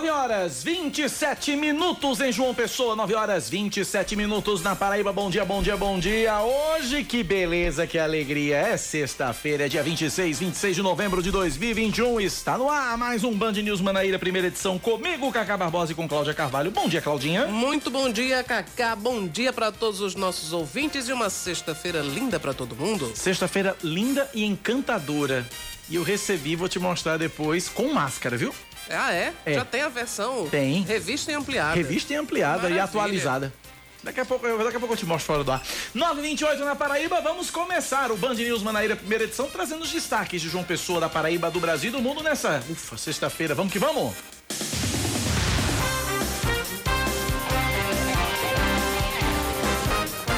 9 horas 27 minutos em João Pessoa, 9 horas 27 minutos na Paraíba. Bom dia, bom dia, bom dia. Hoje que beleza, que alegria. É sexta-feira, é dia 26, 26 de novembro de 2021. Está no ar mais um Band News Manaíra, primeira edição comigo, Cacá Barbosa e com Cláudia Carvalho. Bom dia, Claudinha. Muito bom dia, Cacá. Bom dia para todos os nossos ouvintes e uma sexta-feira linda para todo mundo. Sexta-feira linda e encantadora. E eu recebi, vou te mostrar depois, com máscara, viu? Ah, é? é? Já tem a versão tem. revista e ampliada. Revista e ampliada Maravilha. e atualizada. Daqui a, pouco, daqui a pouco eu te mostro fora do ar. 928 na Paraíba, vamos começar o Band News Manaíra, primeira edição, trazendo os destaques de João Pessoa, da Paraíba, do Brasil e do mundo nessa, ufa, sexta-feira. Vamos que vamos!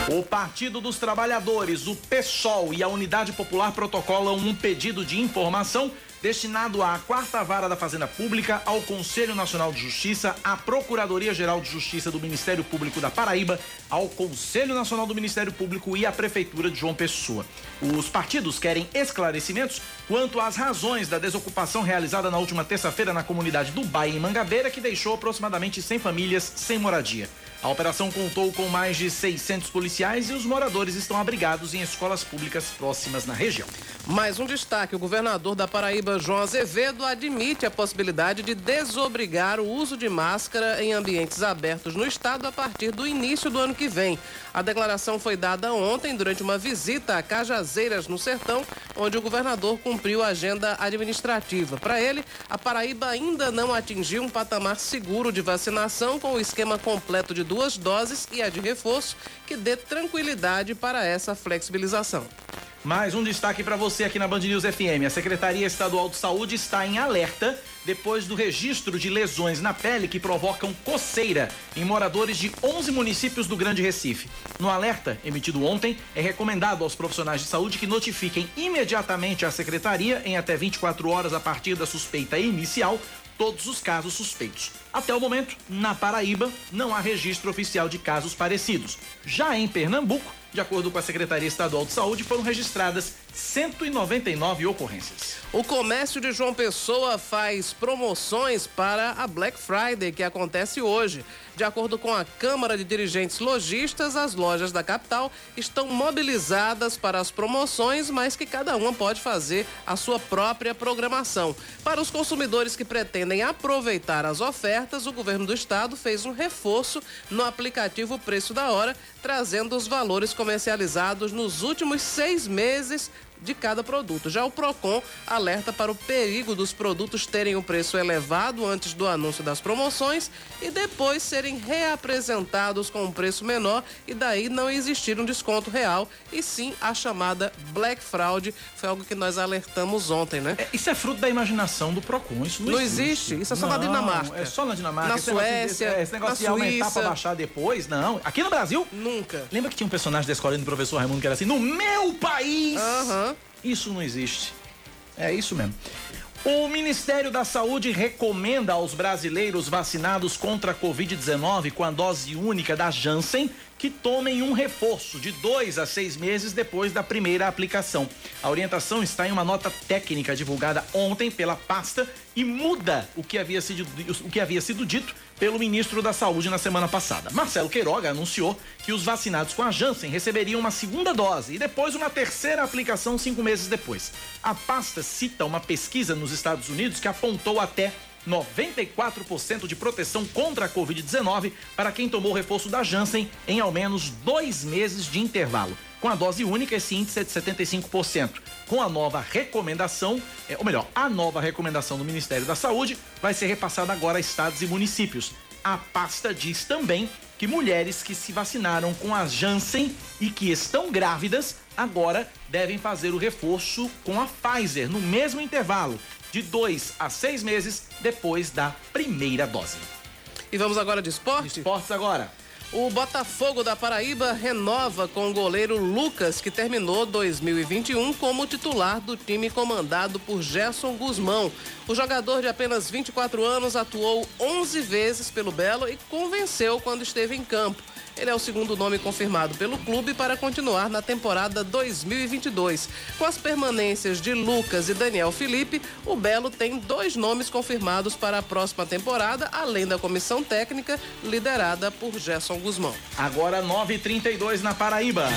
O Partido dos Trabalhadores, o PSOL e a Unidade Popular protocolam um pedido de informação destinado à quarta vara da Fazenda Pública, ao Conselho Nacional de Justiça, à Procuradoria-Geral de Justiça do Ministério Público da Paraíba, ao Conselho Nacional do Ministério Público e à Prefeitura de João Pessoa. Os partidos querem esclarecimentos quanto às razões da desocupação realizada na última terça-feira na comunidade do Baia, em Mangabeira, que deixou aproximadamente 100 famílias sem moradia. A operação contou com mais de 600 policiais e os moradores estão abrigados em escolas públicas próximas na região. Mais um destaque: o governador da Paraíba, João Azevedo, admite a possibilidade de desobrigar o uso de máscara em ambientes abertos no estado a partir do início do ano que vem. A declaração foi dada ontem durante uma visita a Cajazeiras, no Sertão, onde o governador cumpriu a agenda administrativa. Para ele, a Paraíba ainda não atingiu um patamar seguro de vacinação com o esquema completo de duas doses e a de reforço, que dê tranquilidade para essa flexibilização. Mais um destaque para você aqui na Band News FM. A Secretaria Estadual de Saúde está em alerta depois do registro de lesões na pele que provocam coceira em moradores de 11 municípios do Grande Recife. No alerta emitido ontem, é recomendado aos profissionais de saúde que notifiquem imediatamente a secretaria em até 24 horas a partir da suspeita inicial todos os casos suspeitos. Até o momento, na Paraíba, não há registro oficial de casos parecidos. Já em Pernambuco, de acordo com a Secretaria Estadual de Saúde, foram registradas 199 ocorrências. O comércio de João Pessoa faz promoções para a Black Friday, que acontece hoje. De acordo com a Câmara de Dirigentes Logistas, as lojas da capital estão mobilizadas para as promoções, mas que cada uma pode fazer a sua própria programação. Para os consumidores que pretendem aproveitar as ofertas, o governo do estado fez um reforço no aplicativo Preço da Hora, trazendo os valores comercializados nos últimos seis meses de cada produto. Já o Procon alerta para o perigo dos produtos terem o preço elevado antes do anúncio das promoções e depois serem reapresentados com um preço menor e daí não existir um desconto real e sim a chamada Black Fraud. Foi algo que nós alertamos ontem, né? É, isso é fruto da imaginação do Procon. Isso não, não existe. Isso é só não, na Dinamarca. É só na Dinamarca. Na esse Suécia. Negócio, esse negócio de aumentar para baixar depois, não. Aqui no Brasil? Nunca. Lembra que tinha um personagem da escola do professor Raimundo que era assim: no meu país! Aham. Isso não existe. É isso mesmo. O Ministério da Saúde recomenda aos brasileiros vacinados contra a Covid-19 com a dose única da Janssen que tomem um reforço de dois a seis meses depois da primeira aplicação. A orientação está em uma nota técnica divulgada ontem pela pasta e muda o que havia sido, o que havia sido dito pelo ministro da Saúde na semana passada. Marcelo Queiroga anunciou que os vacinados com a Janssen receberiam uma segunda dose e depois uma terceira aplicação cinco meses depois. A pasta cita uma pesquisa nos Estados Unidos que apontou até 94% de proteção contra a Covid-19 para quem tomou reforço da Janssen em ao menos dois meses de intervalo. Com a dose única, esse índice é de 75%. Com a nova recomendação, é, ou melhor, a nova recomendação do Ministério da Saúde vai ser repassada agora a estados e municípios. A pasta diz também que mulheres que se vacinaram com a Janssen e que estão grávidas agora devem fazer o reforço com a Pfizer no mesmo intervalo, de dois a seis meses depois da primeira dose. E vamos agora de esporte? Esportes agora. O Botafogo da Paraíba renova com o goleiro Lucas, que terminou 2021 como titular do time comandado por Gerson Guzmão. O jogador de apenas 24 anos atuou 11 vezes pelo Belo e convenceu quando esteve em campo. Ele é o segundo nome confirmado pelo clube para continuar na temporada 2022. Com as permanências de Lucas e Daniel Felipe, o Belo tem dois nomes confirmados para a próxima temporada, além da comissão técnica liderada por Gerson Guzmão. Agora 9h32 na Paraíba.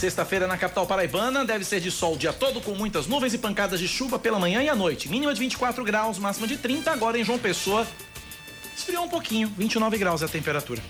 Sexta-feira na capital paraibana deve ser de sol o dia todo, com muitas nuvens e pancadas de chuva pela manhã e à noite. Mínima de 24 graus, máxima de 30. Agora em João Pessoa, esfriou um pouquinho, 29 graus é a temperatura.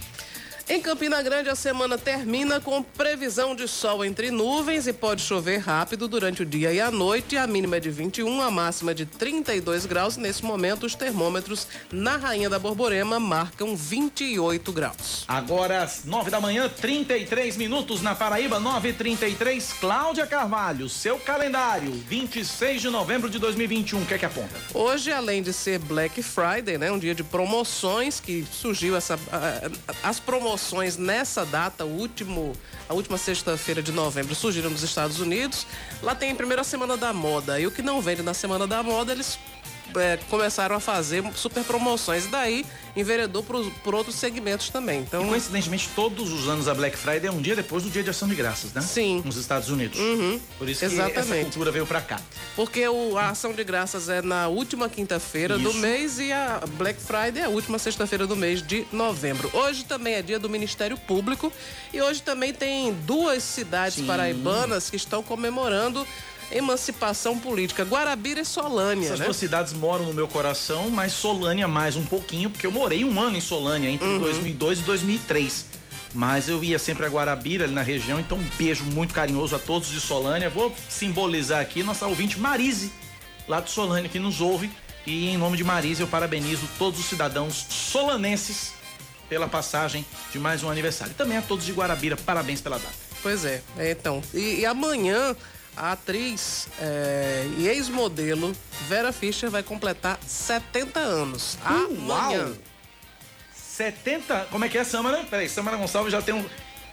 Em Campina Grande, a semana termina com previsão de sol entre nuvens e pode chover rápido durante o dia e a noite. A mínima é de 21, a máxima de 32 graus. Nesse momento, os termômetros na Rainha da Borborema marcam 28 graus. Agora, às 9 da manhã, 33 minutos na Paraíba, 9h33. Cláudia Carvalho, seu calendário, 26 de novembro de 2021. O que é que aponta? Hoje, além de ser Black Friday, né, um dia de promoções que surgiu essa, as promoções nessa data, último, a última sexta-feira de novembro, surgiram nos Estados Unidos. Lá tem a primeira semana da moda. E o que não vende na semana da moda, eles é, começaram a fazer super promoções. Daí enveredou por, por outros segmentos também. Então, e, coincidentemente, todos os anos a Black Friday é um dia depois do dia de ação de graças, né? Sim. Nos Estados Unidos. Uhum. Por isso Exatamente. que essa cultura veio para cá. Porque o, a ação de graças é na última quinta-feira do mês e a Black Friday é a última sexta-feira do mês de novembro. Hoje também é dia do Ministério Público e hoje também tem duas cidades Sim. paraibanas que estão comemorando emancipação política. Guarabira e Solânia, Essas né? duas cidades moram no meu coração, mas Solânia mais um pouquinho, porque eu morei um ano em Solânia, entre uhum. 2002 e 2003. Mas eu ia sempre a Guarabira, ali na região, então um beijo muito carinhoso a todos de Solânia. Vou simbolizar aqui nossa ouvinte Marise, lá de Solânia, que nos ouve. E em nome de Marise, eu parabenizo todos os cidadãos solanenses pela passagem de mais um aniversário. E também a todos de Guarabira, parabéns pela data. Pois é, é então. E, e amanhã a atriz é, e ex-modelo Vera Fischer vai completar 70 anos. Amanhã. Uau! 70? Como é que é, Samara? Peraí, Samara Gonçalves já tem um.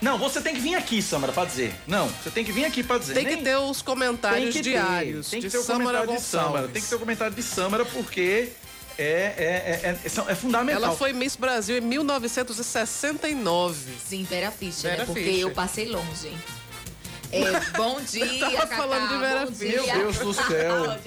Não, você tem que vir aqui, Samara, pra dizer. Não, você tem que vir aqui pra dizer. Tem Nem... que ter os comentários tem diários. Tem que ter o comentário de Samara. Tem que ter o comentário de Samara, porque é, é, é, é, é, fundamental. Ela foi Miss Brasil em 1969. Sim, Vera Fischer, Vera né? Porque Fischer. eu passei longe. É, bom dia, Tava Cacá, falando de Vera Fischer. Meu Deus do céu.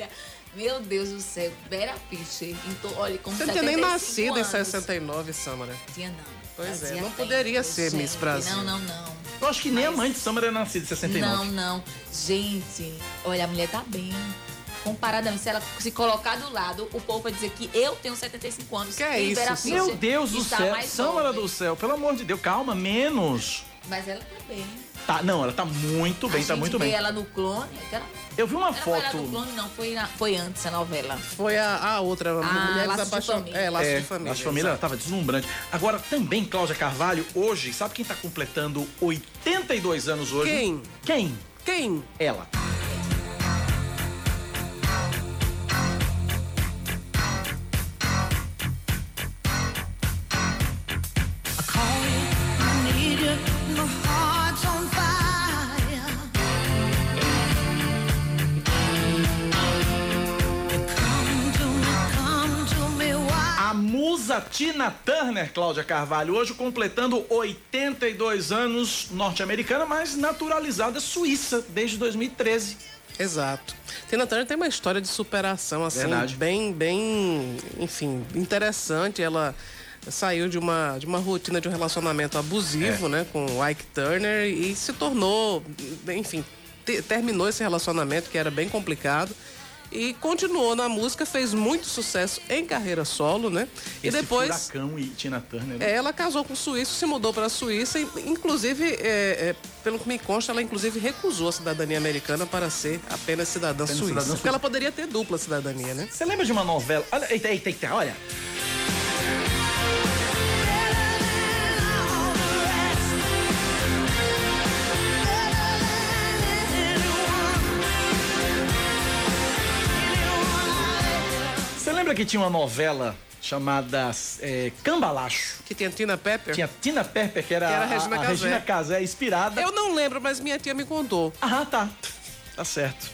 Meu Deus do céu, Vera Fischer. Então, olha, como Você não tinha nem nascido anos. em 69, Samara. Tinha não. Pois é, não poderia ser Miss Brasil. Não, não, não. Eu acho que nem Mas... a mãe de Samara é nascida em 69. Não, não. Gente, olha, a mulher tá bem comparadamente, se ela se colocar do lado, o povo vai dizer que eu tenho 75 anos. Que é isso? Meu Deus do céu. Samara do céu, pelo amor de Deus, calma, menos. Mas ela tá bem. Tá, não, ela tá muito bem, a tá muito bem. ela no clone. Ela, eu vi uma ela foto. Foi no clone, não, foi, na, foi antes a novela. Foi a, a outra, a ah, Mulheres Apaixonadas. É, Laço é, de Família. Laço de Família, ela tava deslumbrante. Agora, também, Cláudia Carvalho, hoje, sabe quem tá completando 82 anos hoje? Quem? Quem? Quem? Ela. Musa Tina Turner, Cláudia Carvalho, hoje completando 82 anos, norte-americana, mas naturalizada suíça desde 2013. Exato. Tina Turner tem uma história de superação, assim, Verdade. bem, bem, enfim, interessante. Ela saiu de uma, de uma rotina de um relacionamento abusivo, é. né, com o Ike Turner e se tornou, enfim, te, terminou esse relacionamento que era bem complicado e continuou na música, fez muito sucesso em carreira solo, né? Esse e depois. Furacão e Tina Turner. Né? Ela casou com o suíço, se mudou para a Suíça, e, inclusive, é, é, pelo que me consta, ela inclusive recusou a cidadania americana para ser apenas cidadã apenas suíça. Cidadã porque ela poderia ter dupla cidadania, né? Você lembra de uma novela? Olha, eita, eita, eita, olha. Lembra que tinha uma novela chamada é, Cambalacho? Que tinha Tina Pepper? Tinha Tina Pepper, que era, Que era a, Regina a Casé. Regina Casé, inspirada. Eu não lembro, mas minha tia me contou. Ah, tá. Tá certo.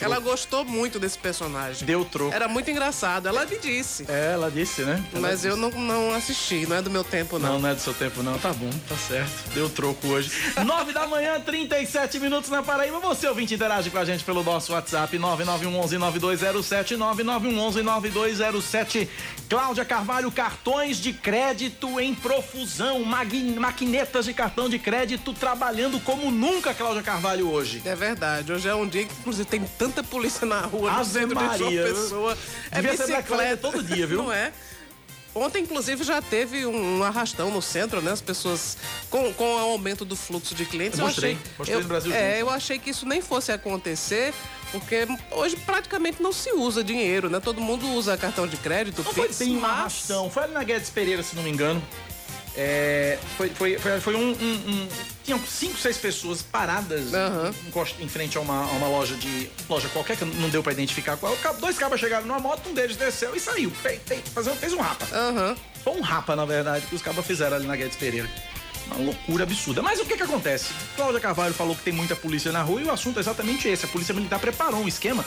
Ela gostou muito desse personagem. Deu troco. Era muito engraçado, ela me disse. É, ela disse, né? Ela Mas disse. eu não, não assisti, não é do meu tempo, não. Não, não é do seu tempo, não. Tá bom, tá certo. Deu troco hoje. 9 da manhã, 37 minutos na Paraíba. Você, ouvinte, interage com a gente pelo nosso WhatsApp 9911-9207, 9911-9207. Cláudia Carvalho, cartões de crédito em profusão, maquinetas de cartão de crédito trabalhando como nunca, Cláudia Carvalho, hoje. É verdade, hoje é um dia que inclusive tem tanta polícia na rua, no Ave centro de Maria, João Pessoa. É devia bicicleta. todo dia, viu? Não é? Ontem, inclusive, já teve um, um arrastão no centro, né? As pessoas, com, com o aumento do fluxo de clientes. Eu mostrei, achei, mostrei eu, no Brasil É, Junto. eu achei que isso nem fosse acontecer, porque hoje praticamente não se usa dinheiro, né? Todo mundo usa cartão de crédito, Não foi bem um mas- arrastão. Foi ali na Guedes Pereira, se não me engano. É, foi, foi, foi, foi um, um- um- Tinham cinco, seis pessoas paradas encost- em frente a uma, a uma loja de. loja qualquer, que não deu pra identificar qual. Dois cabas chegaram numa moto, um deles desceu e saiu. Fez, fez, um rapa. Aham. Foi um rapa, na verdade, que os cabas fizeram ali na Guedes Pereira. Uma loucura absurda. Mas o que que acontece? Cláudia Carvalho falou que tem muita polícia na rua e o assunto é exatamente esse. A Polícia Militar preparou um esquema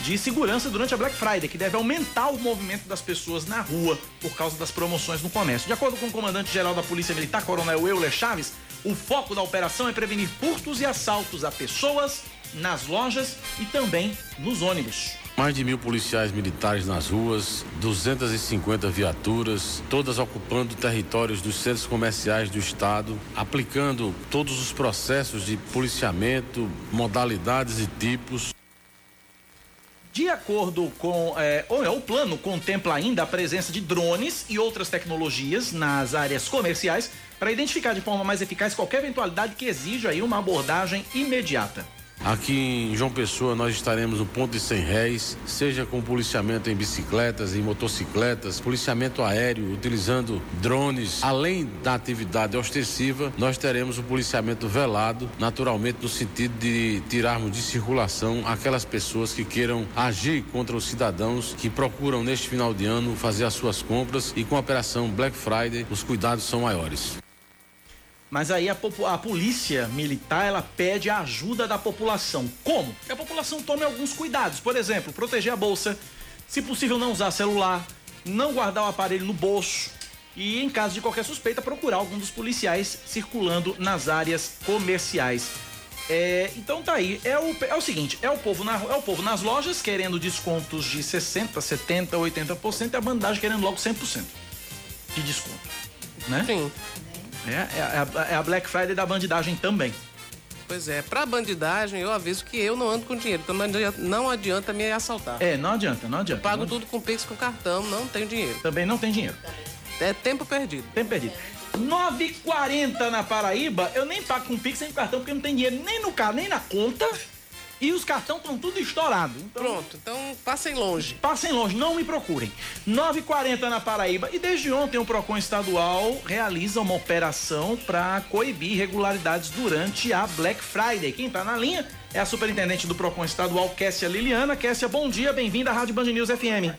de segurança durante a Black Friday, que deve aumentar o movimento das pessoas na rua por causa das promoções no comércio. De acordo com o comandante-geral da Polícia Militar, Coronel Euler Chaves, o foco da operação é prevenir furtos e assaltos a pessoas, nas lojas e também nos ônibus. Mais de mil policiais militares nas ruas, 250 viaturas, todas ocupando territórios dos centros comerciais do estado, aplicando todos os processos de policiamento, modalidades e tipos. De acordo com. É, o plano contempla ainda a presença de drones e outras tecnologias nas áreas comerciais para identificar de forma mais eficaz qualquer eventualidade que exija aí uma abordagem imediata. Aqui em João Pessoa nós estaremos no ponto de 100 réis, seja com policiamento em bicicletas, em motocicletas, policiamento aéreo, utilizando drones. Além da atividade ostensiva, nós teremos o policiamento velado, naturalmente no sentido de tirarmos de circulação aquelas pessoas que queiram agir contra os cidadãos que procuram neste final de ano fazer as suas compras e com a operação Black Friday os cuidados são maiores. Mas aí a, a polícia militar ela pede a ajuda da população. Como? Que a população tome alguns cuidados. Por exemplo, proteger a bolsa, se possível não usar celular, não guardar o aparelho no bolso e, em caso de qualquer suspeita, procurar algum dos policiais circulando nas áreas comerciais. É, então tá aí, é o, é o seguinte, é o, povo na, é o povo nas lojas querendo descontos de 60%, 70%, 80% e a bandagem querendo logo 100% de desconto, né? Sim. É, é a- é a Black Friday da bandidagem também. Pois é, pra bandidagem eu aviso que eu não ando com dinheiro, então não adianta, não adianta me assaltar. É, não adianta, não adianta. Pago Não- tudo com Pix com cartão, não tenho dinheiro. Também não tem dinheiro. É tempo perdido. Tempo perdido. 9h40 na Paraíba, eu nem pago com Pix nem com cartão, porque não tem dinheiro nem no carro, nem na conta. E os cartões estão tudo estourados. Então, Pronto, então passem longe. Passem longe, não me procurem. 9h40 na Paraíba. E desde ontem o PROCON estadual realiza uma operação para coibir irregularidades durante a Black Friday. Quem está na linha é a superintendente do PROCON estadual, Kessia Liliana. Kessia, bom dia, bem-vinda à Rádio Band News FM.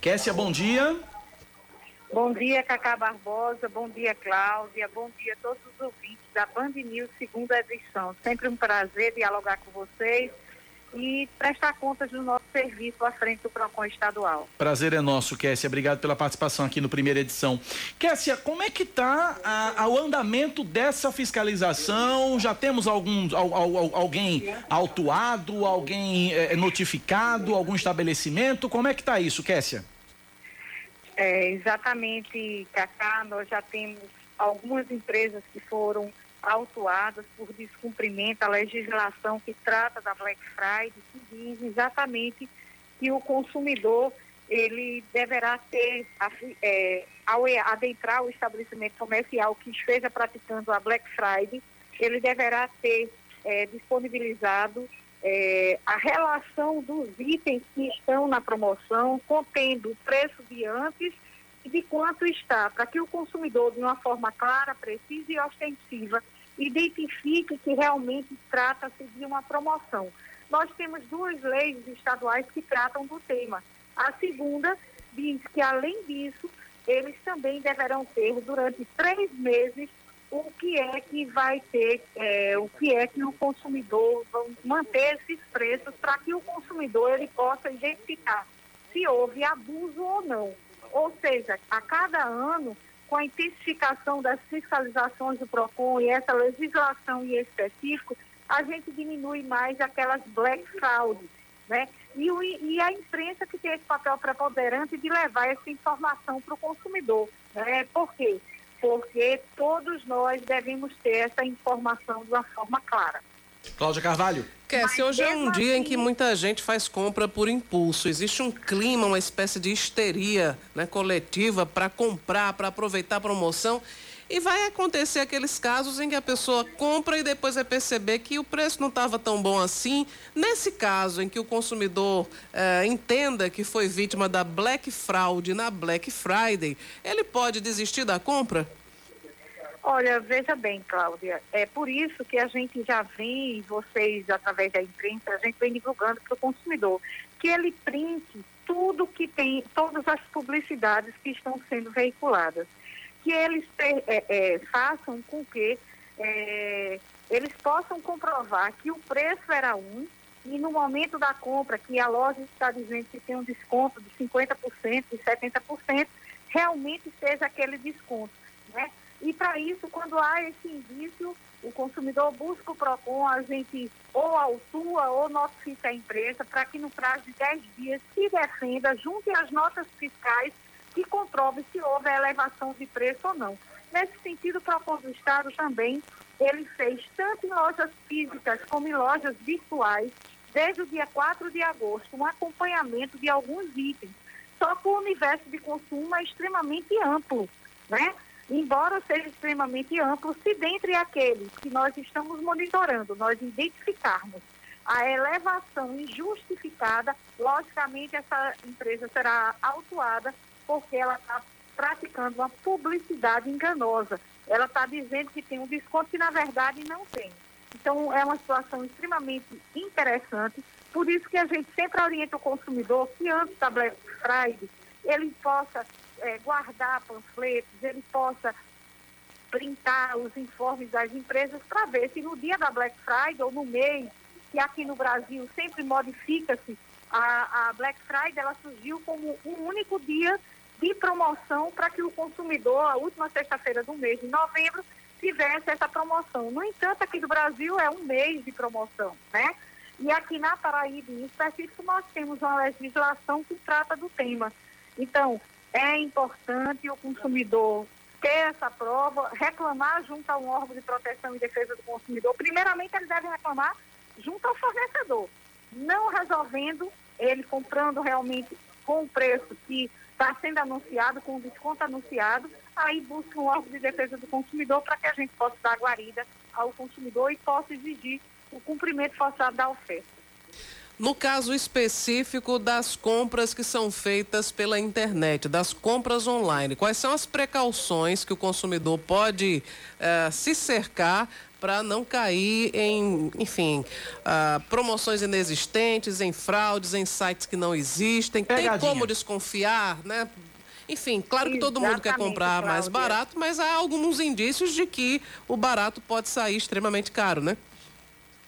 Kessia, bom dia. Bom dia, Cacá Barbosa. Bom dia, Cláudia. Bom dia a todos os ouvintes da Band News, segunda edição. Sempre um prazer dialogar com vocês e prestar contas do nosso serviço à frente do PROCON estadual. Prazer é nosso, Kessia. Obrigado pela participação aqui no primeira edição. Kessia, como é que está o andamento dessa fiscalização? Já temos algum, al- al- al- alguém autuado, alguém eh, notificado, algum estabelecimento? Como é que está isso, Kessia? É, exatamente, Cacá, nós já temos algumas empresas que foram autuadas por descumprimento à legislação que trata da Black Friday, que diz exatamente que o consumidor ele deverá ter, é, ao adentrar o estabelecimento comercial que esteja praticando a Black Friday, ele deverá ter é, disponibilizado é, a relação dos itens que estão na promoção, contendo o preço de antes de quanto está, para que o consumidor, de uma forma clara, precisa e ostensiva, identifique que realmente trata-se de uma promoção. nós temos duas leis estaduais que tratam do tema. A segunda diz que, além disso, eles também deverão ter, durante três meses, o que é que vai ter, é, o que é que o consumidor vai manter esses preços para que o consumidor ele possa identificar se houve abuso ou não. Ou seja, a cada ano, com a intensificação das fiscalizações do PROCON e essa legislação em específico, a gente diminui mais aquelas black frauds, né? E, o, e a imprensa que tem esse papel preponderante de levar essa informação para o consumidor. Né? Por quê? Porque todos nós devemos ter essa informação de uma forma clara. Cláudia Carvalho. Cassie, hoje é um dia em que assim- muita gente faz compra por impulso. Existe um clima, uma espécie de histeria né, coletiva para comprar, para aproveitar a promoção. E vai acontecer aqueles casos em que a pessoa compra e depois vai perceber que o preço não estava tão bom assim. Nesse caso em que o consumidor eh, entenda que foi vítima da Black Fraud na Black Friday, ele pode desistir da compra? Olha, veja bem, Cláudia, é por isso que a gente já vem, vocês, através da imprensa, a gente vem divulgando para o consumidor, que ele printe tudo que tem, todas as publicidades que estão sendo veiculadas que eles é, é, façam com que é, eles possam comprovar que o preço era um e no momento da compra, que a loja está dizendo que tem um desconto de 50% e 70%, realmente seja aquele desconto. Né? E para isso, quando há esse indício, o consumidor busca o PROCON, a gente ou autua ou notifica a empresa para que no prazo de 10 dias se defenda, junte as notas fiscais que comprove se houve elevação de preço ou não. Nesse sentido, o PROCON do Estado também, ele fez tanto em lojas físicas como em lojas virtuais, desde o dia 4 de agosto, um acompanhamento de alguns itens. Só que o universo de consumo é extremamente amplo, né? Embora seja extremamente amplo, se dentre aqueles que nós estamos monitorando, nós identificarmos a elevação injustificada, logicamente essa empresa será autuada porque ela está praticando uma publicidade enganosa. Ela está dizendo que tem um desconto que, na verdade, não tem. Então, é uma situação extremamente interessante. Por isso que a gente sempre orienta o consumidor que antes da Black Friday ele possa é, guardar panfletos, ele possa printar os informes das empresas para ver se no dia da Black Friday ou no mês, que aqui no Brasil sempre modifica-se, a, a Black Friday ela surgiu como um único dia de promoção para que o consumidor, a última sexta-feira do mês de novembro, tivesse essa promoção. No entanto, aqui do Brasil é um mês de promoção, né? E aqui na Paraíba, em específico, nós temos uma legislação que trata do tema. Então, é importante o consumidor ter essa prova, reclamar junto a um órgão de proteção e defesa do consumidor. Primeiramente, ele deve reclamar junto ao fornecedor, não resolvendo ele comprando realmente com o preço que está sendo anunciado, com o desconto anunciado, aí busca um órgão de defesa do consumidor para que a gente possa dar guarida ao consumidor e possa exigir o cumprimento forçado da oferta. No caso específico das compras que são feitas pela internet, das compras online, quais são as precauções que o consumidor pode uh, se cercar para não cair em, enfim, uh, promoções inexistentes, em fraudes, em sites que não existem. Pegadinha. Tem como desconfiar, né? Enfim, claro que Exatamente, todo mundo quer comprar Cláudia. mais barato, mas há alguns indícios de que o barato pode sair extremamente caro, né?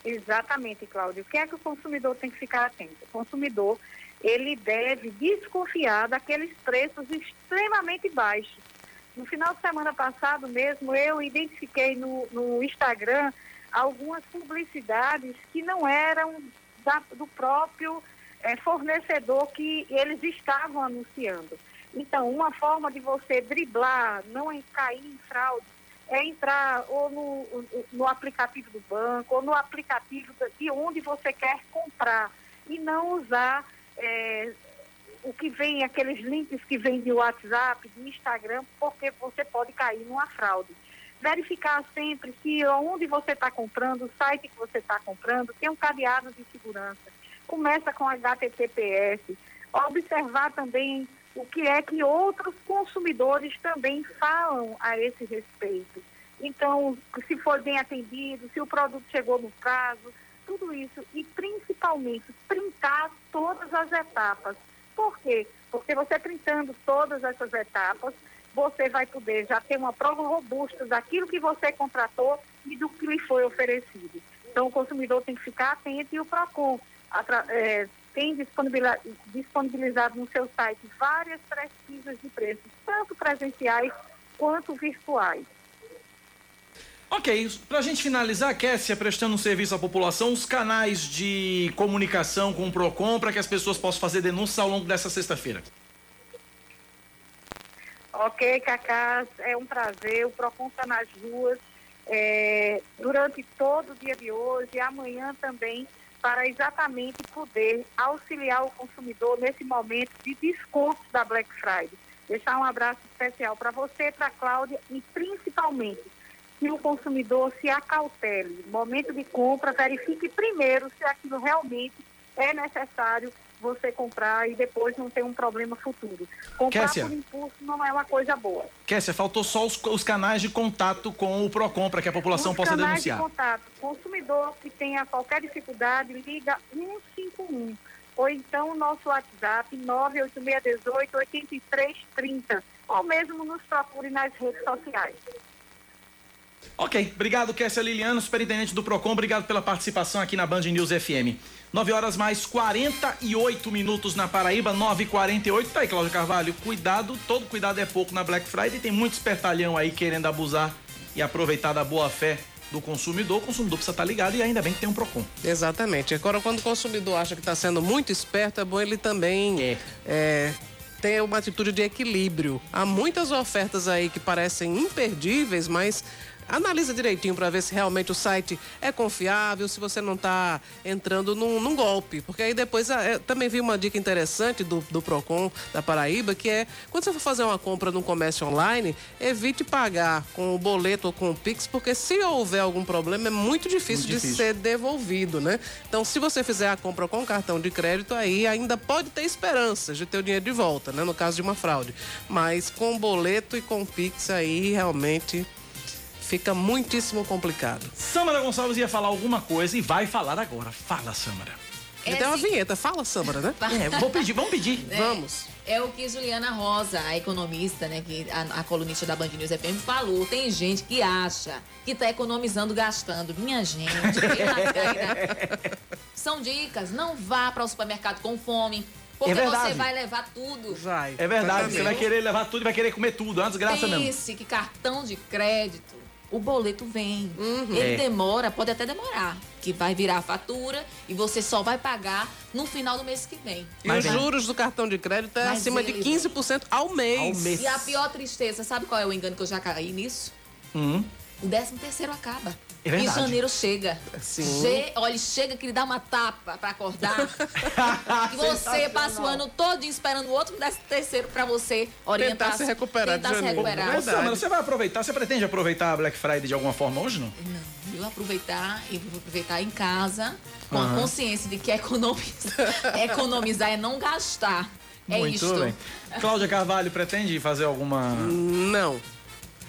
Exatamente, Cláudio. O que é que o consumidor tem que ficar atento? O consumidor, ele deve desconfiar daqueles preços extremamente baixos no final de semana passado mesmo, eu identifiquei no, no Instagram algumas publicidades que não eram da, do próprio é, fornecedor que eles estavam anunciando. Então, uma forma de você driblar, não cair em fraude, é entrar ou no, no aplicativo do banco, ou no aplicativo de onde você quer comprar, e não usar é, o que vem, aqueles links que vêm de WhatsApp, de Instagram, porque você pode cair numa fraude. Verificar sempre que onde você está comprando, o site que você está comprando, tem um cadeado de segurança. Começa com HTTPS. Observar também o que é que outros consumidores também falam a esse respeito. Então, se foi bem atendido, se o produto chegou no prazo, tudo isso e principalmente printar todas as etapas. Por quê? Porque você printando todas essas etapas, você vai poder já ter uma prova robusta daquilo que você contratou e do que lhe foi oferecido. Então, o consumidor tem que ficar atento e o PROCON é, tem disponibilizado no seu site várias pesquisas de preços, tanto presenciais quanto virtuais. Ok, para a gente finalizar, Kessia, prestando um serviço à população, os canais de comunicação com o PROCON para que as pessoas possam fazer denúncias ao longo dessa sexta-feira. Ok, Cacá, é um prazer. O PROCON está nas ruas é, durante todo o dia de hoje e amanhã também, para exatamente poder auxiliar o consumidor nesse momento de descontos da Black Friday. Deixar um abraço especial para você, para a Cláudia e principalmente que o consumidor se acautele. Momento de compra, verifique primeiro se aquilo realmente é necessário você comprar e depois não ter um problema futuro. Comprar Kessia. por impulso não é uma coisa boa. Kessia, faltou só os, os canais de contato com o PROCON para que a população os possa canais denunciar. De contato. Consumidor que tenha qualquer dificuldade, liga 151 ou então o nosso WhatsApp 98618 8330 ou mesmo nos procure nas redes sociais. Ok, obrigado, Kessia Liliano, superintendente do PROCON, obrigado pela participação aqui na Band News FM. 9 horas mais 48 minutos na Paraíba, 9 e 48 Tá aí, Cláudio Carvalho, cuidado, todo cuidado é pouco na Black Friday, tem muito espertalhão aí querendo abusar e aproveitar da boa fé do consumidor, o consumidor precisa estar tá ligado e ainda bem que tem um PROCON. Exatamente. Agora, quando o consumidor acha que está sendo muito esperto, é bom ele também é. É, ter uma atitude de equilíbrio. Há muitas ofertas aí que parecem imperdíveis, mas analisa direitinho para ver se realmente o site é confiável, se você não está entrando num, num, golpe. Porque aí depois é, também vi uma dica interessante do, do Procon da Paraíba, que é quando você for fazer uma compra num comércio online, evite pagar com o boleto ou com o Pix, porque se houver algum problema é muito difícil, muito difícil. de ser devolvido, né? Então, se você fizer a compra com cartão de crédito, aí ainda pode ter esperança de ter o dinheiro de volta, né? No caso de uma fraude. Mas com boleto e com Pix aí realmente fica muitíssimo complicado. Samara Gonçalves ia falar alguma coisa e vai falar agora. Fala, Samara. É tem uma vinheta, fala, Samara, né? É, vou pedir, vamos pedir. É, vamos. É o que Juliana Rosa, a economista, né, que a, a, colunista da Band News FM falou. Tem gente que acha que tá economizando gastando. Minha gente, São dicas. Não vá para o supermercado com fome. Porque é você vai levar tudo. Vai. É verdade, você vai querer levar tudo e vai querer comer tudo. Antes, graça mesmo. Pense que cartão de crédito o boleto vem. Uhum. Ele é. demora, pode até demorar, que vai virar a fatura e você só vai pagar no final do mês que vem. E Mas os é. juros do cartão de crédito é Mas acima de 15% ao mês. ao mês. E a pior tristeza, sabe qual é o engano que eu já caí nisso? Uhum. O décimo terceiro acaba. É verdade. Em janeiro chega. Sim. Ge olha, chega que ele dá uma tapa para acordar. e você passa o ano todo esperando o outro décimo terceiro para você orientar. Tentar se recuperar tentar se recuperar. Ô, Samara, você vai aproveitar, você pretende aproveitar a Black Friday de alguma forma hoje, não? Não, eu aproveitar e vou aproveitar em casa com uhum. a consciência de que economizar, economizar é não gastar. É Muito. Bem. Cláudia Carvalho pretende fazer alguma. Não.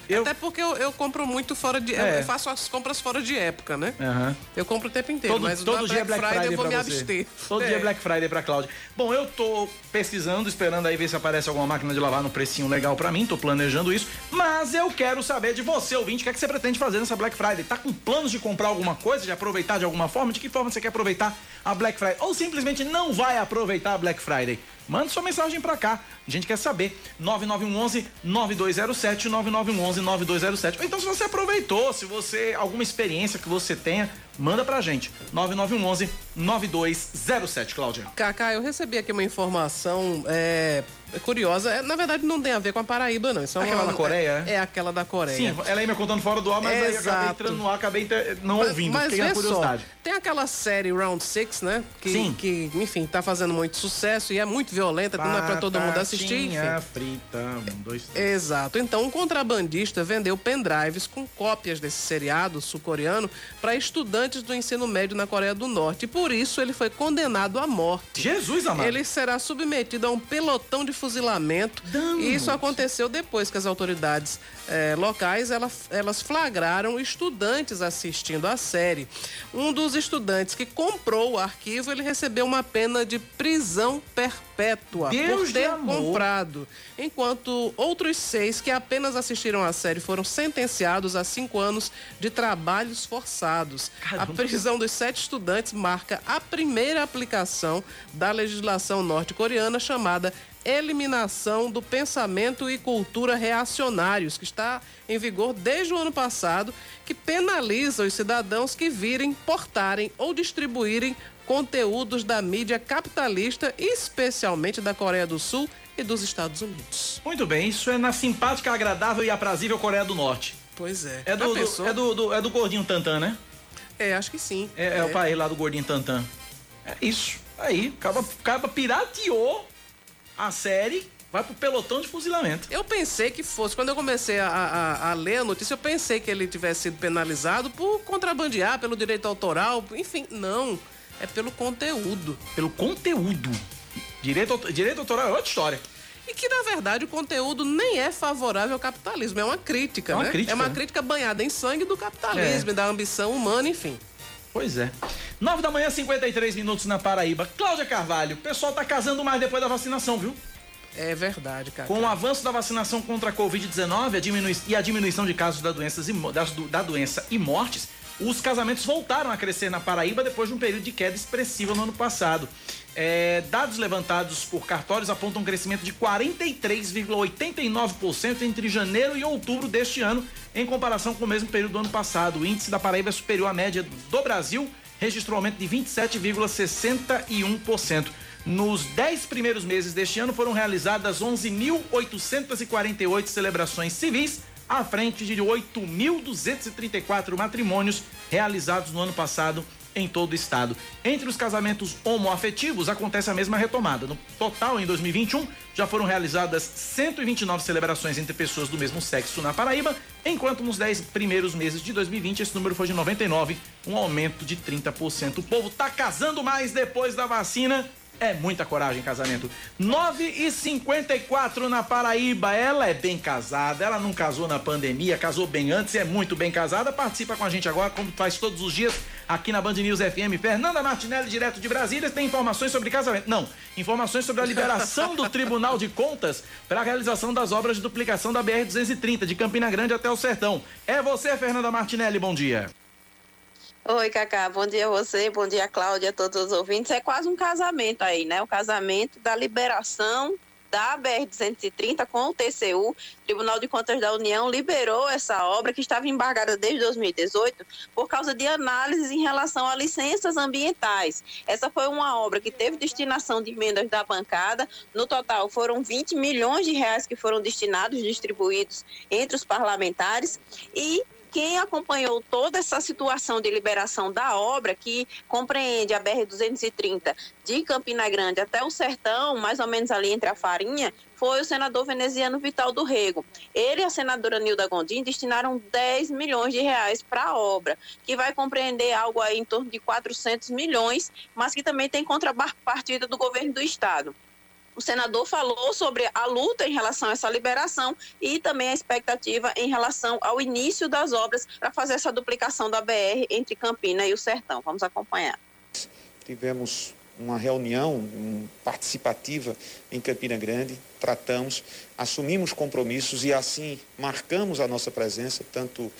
Eu... Até porque eu, eu, compro muito fora de. É. Eu faço as compras fora de época, né? Uhum. Eu compro o tempo inteiro, todo, mas todo dia Black, Black Friday, eu vou me você. abster. Todo é. dia Black Friday pra Cláudia. Bom, eu tô pesquisando, esperando aí ver se aparece alguma máquina de lavar no precinho legal pra mim, tô planejando isso. Mas eu quero saber de você, ouvinte, o que, é que você pretende fazer nessa Black Friday? Tá com planos de comprar alguma coisa, de aproveitar de alguma forma? De que forma você quer aproveitar a Black Friday? Ou simplesmente não vai aproveitar a Black Friday? Manda sua mensagem para cá. A gente quer saber. 9911 9207 9911 9207. Ou então se você aproveitou, se você alguma experiência que você tenha, manda pra gente. 9911 9207, Cláudia. Cacá, eu recebi aqui uma informação é curiosa. É, na verdade, não tem a ver com a Paraíba, não. Isso é aquela uma, da Coreia? É, é, aquela da Coreia. Sim, ela ia me contando fora do ar, mas aí acabei entrando no ar, acabei não mas, ouvindo, mas curiosidade. Só, tem aquela série Round Six, né? Que, Sim. Que, enfim, tá fazendo muito sucesso e é muito violenta, não é pra todo mundo assistir. Enfim. frita, um, dois, três. Exato. Então, um contrabandista vendeu pendrives com cópias desse seriado sul-coreano para estudantes do ensino médio na Coreia do Norte. E por isso ele foi condenado à morte. Jesus amado. Ele será submetido a um pelotão de fuzilamento. E isso aconteceu depois que as autoridades eh, locais ela, elas flagraram estudantes assistindo à série. Um dos estudantes que comprou o arquivo, ele recebeu uma pena de prisão perpétua Deus por ter comprado. Enquanto outros seis que apenas assistiram à série foram sentenciados a cinco anos de trabalhos forçados. A prisão dos sete estudantes marca a primeira aplicação da legislação norte-coreana chamada Eliminação do Pensamento e Cultura Reacionários, que está em vigor desde o ano passado, que penaliza os cidadãos que virem, portarem ou distribuírem conteúdos da mídia capitalista, especialmente da Coreia do Sul e dos Estados Unidos. Muito bem, isso é na simpática, agradável e aprazível Coreia do Norte. Pois é. É do, do- é do, do- é do gordinho Tantan, né? É, acho que sim. É, é o país lá do gordinho Tantan. É isso. Aí, acaba, acaba pirateou a série, vai pro pelotão de fuzilamento. Eu pensei que fosse, quando eu comecei a, a- a ler a notícia, eu pensei que ele tivesse sido penalizado por contrabandear, pelo direito autoral, enfim, não. É pelo conteúdo. Pelo conteúdo. Direito, direito autoral é outra história. E que, na verdade, o conteúdo nem é favorável ao capitalismo, é uma crítica, É uma né? crítica, é uma crítica banhada em sangue do capitalismo, É. e da ambição humana, enfim. Pois é. 9 da manhã, 53 minutos na Paraíba. Cláudia Carvalho, o pessoal tá casando mais depois da vacinação, viu? É verdade, cara. Com o avanço da vacinação contra a Covid-19 a diminui- e a diminuição de casos da, doenças e da doença e mortes, os casamentos voltaram a crescer na Paraíba depois de um período de queda expressiva no ano passado. É, dados levantados por cartórios apontam um crescimento de 43,89% entre janeiro e outubro deste ano, em comparação com o mesmo período do ano passado. O índice da Paraíba é superior à média do Brasil, registrou aumento de 27,61%. Nos 10 primeiros meses deste ano foram realizadas 11.848 celebrações civis, à frente de 8.234 matrimônios realizados no ano passado em todo o estado. Entre os casamentos homoafetivos acontece a mesma retomada. No total, em 2021, já foram realizadas 129 celebrações entre pessoas do mesmo sexo na Paraíba, enquanto nos 10 primeiros meses de 2020 esse número foi de 99, um aumento de 30%. O povo tá casando mais depois da vacina. É muita coragem casamento. 9 e 54 na Paraíba. Ela é bem casada, ela não casou na pandemia, casou bem antes, é muito bem casada. Participa com a gente agora, como faz todos os dias aqui na Band News FM. Fernanda Martinelli, direto de Brasília, tem informações sobre casamento. Não, informações sobre a liberação do Tribunal de Contas para a realização das obras de duplicação da BR-230, de Campina Grande até o Sertão. É você, Fernanda Martinelli, bom dia. Oi, Cacá, bom dia a você, bom dia, Cláudia, a todos os ouvintes. É quase um casamento aí, né? O casamento da liberação da BR-230 com o TCU. Tribunal de Contas da União liberou essa obra que estava embargada desde 2018 por causa de análises em relação a licenças ambientais. Essa foi uma obra que teve destinação de emendas da bancada. No total, foram 20 milhões de reais que foram destinados, distribuídos entre os parlamentares. E quem acompanhou toda essa situação de liberação da obra, que compreende a BR-230 de Campina Grande até o Sertão, mais ou menos ali entre a Farinha, foi o senador veneziano Vital do Rego. Ele e a senadora Nilda Gondim destinaram 10 milhões de reais para a obra, que vai compreender algo aí em torno de 400 milhões, mas que também tem contrapartida do governo do estado. O senador falou sobre a luta em relação a essa liberação e também a expectativa em relação ao início das obras para fazer essa duplicação da BR entre Campina e o Sertão. Vamos acompanhar. Tivemos uma reunião participativa em Campina Grande, tratamos, assumimos compromissos e assim marcamos a nossa presença, tanto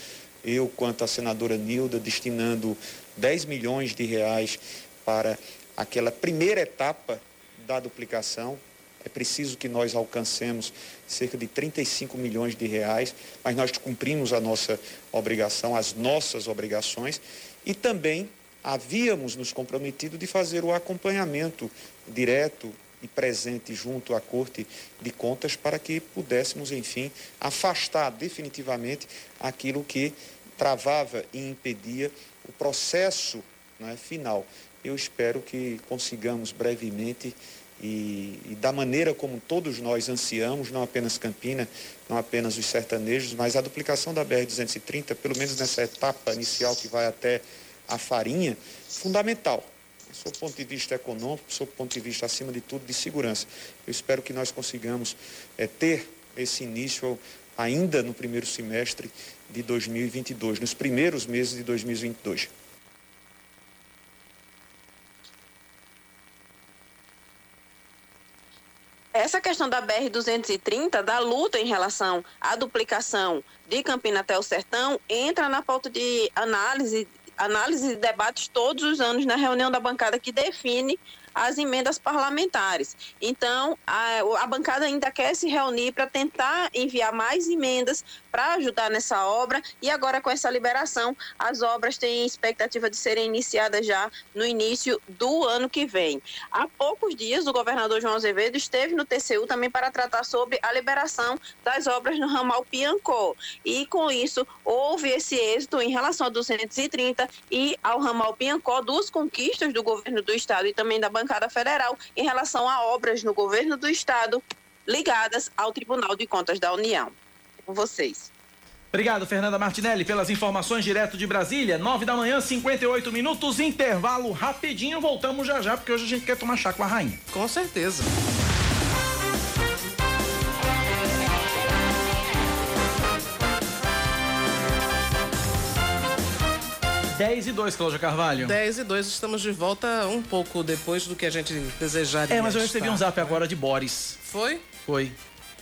eu quanto a senadora Nilda, destinando 10 milhões de reais para aquela primeira etapa da duplicação. É preciso que nós alcancemos cerca de 35 milhões de reais, mas nós cumprimos a nossa obrigação, as nossas obrigações, e também havíamos nos comprometido de fazer o acompanhamento direto e presente junto à Corte de Contas para que pudéssemos, enfim, afastar definitivamente aquilo que travava e impedia o processo né, final. Eu espero que consigamos brevemente e, e, da maneira como todos nós ansiamos, não apenas Campina, não apenas os sertanejos, mas a duplicação da BR-230, pelo menos nessa etapa inicial que vai até a Farinha, fundamental. sob o ponto de vista econômico, sob o ponto de vista, acima de tudo, de segurança. Eu espero que nós consigamos é, ter esse início ainda no primeiro semestre de 2022, nos primeiros meses de 2022. Essa questão da BR-230, da luta em relação à duplicação de Campina até o Sertão, entra na pauta de análise, análise e debates todos os anos na reunião da bancada que define as emendas parlamentares. Então, a, a bancada ainda quer se reunir para tentar enviar mais emendas para ajudar nessa obra e agora com essa liberação, as obras têm expectativa de serem iniciadas já no início do ano que vem. Há poucos dias, o governador João Azevedo esteve no TCU também para tratar sobre a liberação das obras no ramal Piancó. E com isso, houve esse êxito em relação a 230 e ao ramal Piancó, duas conquistas do governo do estado e também da bancada federal em relação a obras no governo do estado ligadas ao Tribunal de Contas da União com vocês. Obrigado, Fernanda Martinelli, pelas informações direto de Brasília. 9 da manhã, 58 minutos, intervalo rapidinho. Voltamos já já, porque hoje a gente quer tomar chá com a rainha. Com certeza. Dez e dois, Cláudia Carvalho. 10 e 2, estamos de volta um pouco depois do que a gente desejaria. É, mas eu recebi um estar. zap agora de Boris. Foi? Foi.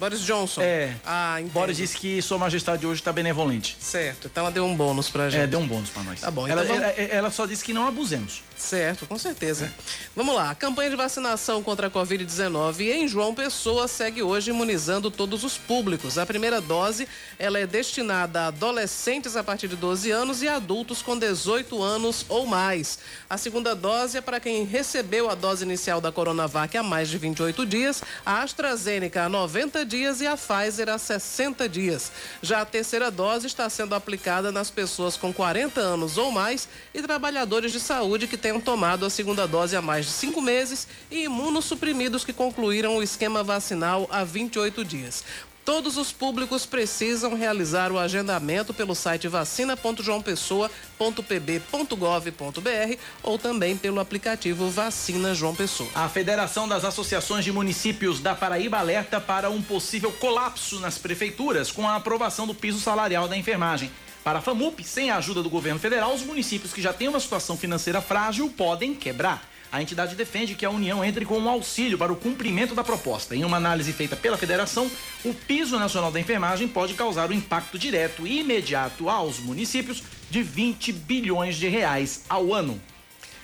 Boris Johnson? É. Ah, entendo. Boris disse que Sua Majestade hoje está benevolente. Certo, então ela deu um bônus pra gente. É, deu um bônus pra nós. Tá bom, ela, então ela- ela só disse que não abusemos. Certo, com certeza. Vamos lá. A campanha de vacinação contra a Covid-19 em João Pessoa segue hoje imunizando todos os públicos. A primeira dose ela é destinada a adolescentes a partir de 12 anos e adultos com 18 anos ou mais. A segunda dose é para quem recebeu a dose inicial da Coronavac há mais de 28 dias, a AstraZeneca há 90 dias e a Pfizer há 60 dias. Já a terceira dose está sendo aplicada nas pessoas com 40 anos ou mais e trabalhadores de saúde que tenham tomado a segunda dose há mais de cinco meses e imunossuprimidos que concluíram o esquema vacinal há 28 dias. Todos os públicos precisam realizar o agendamento pelo site vacina.joaopessoa.pb.gov.br ou também pelo aplicativo Vacina João Pessoa. A Federação das Associações de Municípios da Paraíba alerta para um possível colapso nas prefeituras com a aprovação do piso salarial da enfermagem. Para a FAMUP, sem a ajuda do governo federal, os municípios que já têm uma situação financeira frágil podem quebrar. A entidade defende que a União entre com um auxílio para o cumprimento da proposta. Em uma análise feita pela federação, o piso nacional da enfermagem pode causar um impacto direto e imediato aos municípios de 20 bilhões de reais ao ano.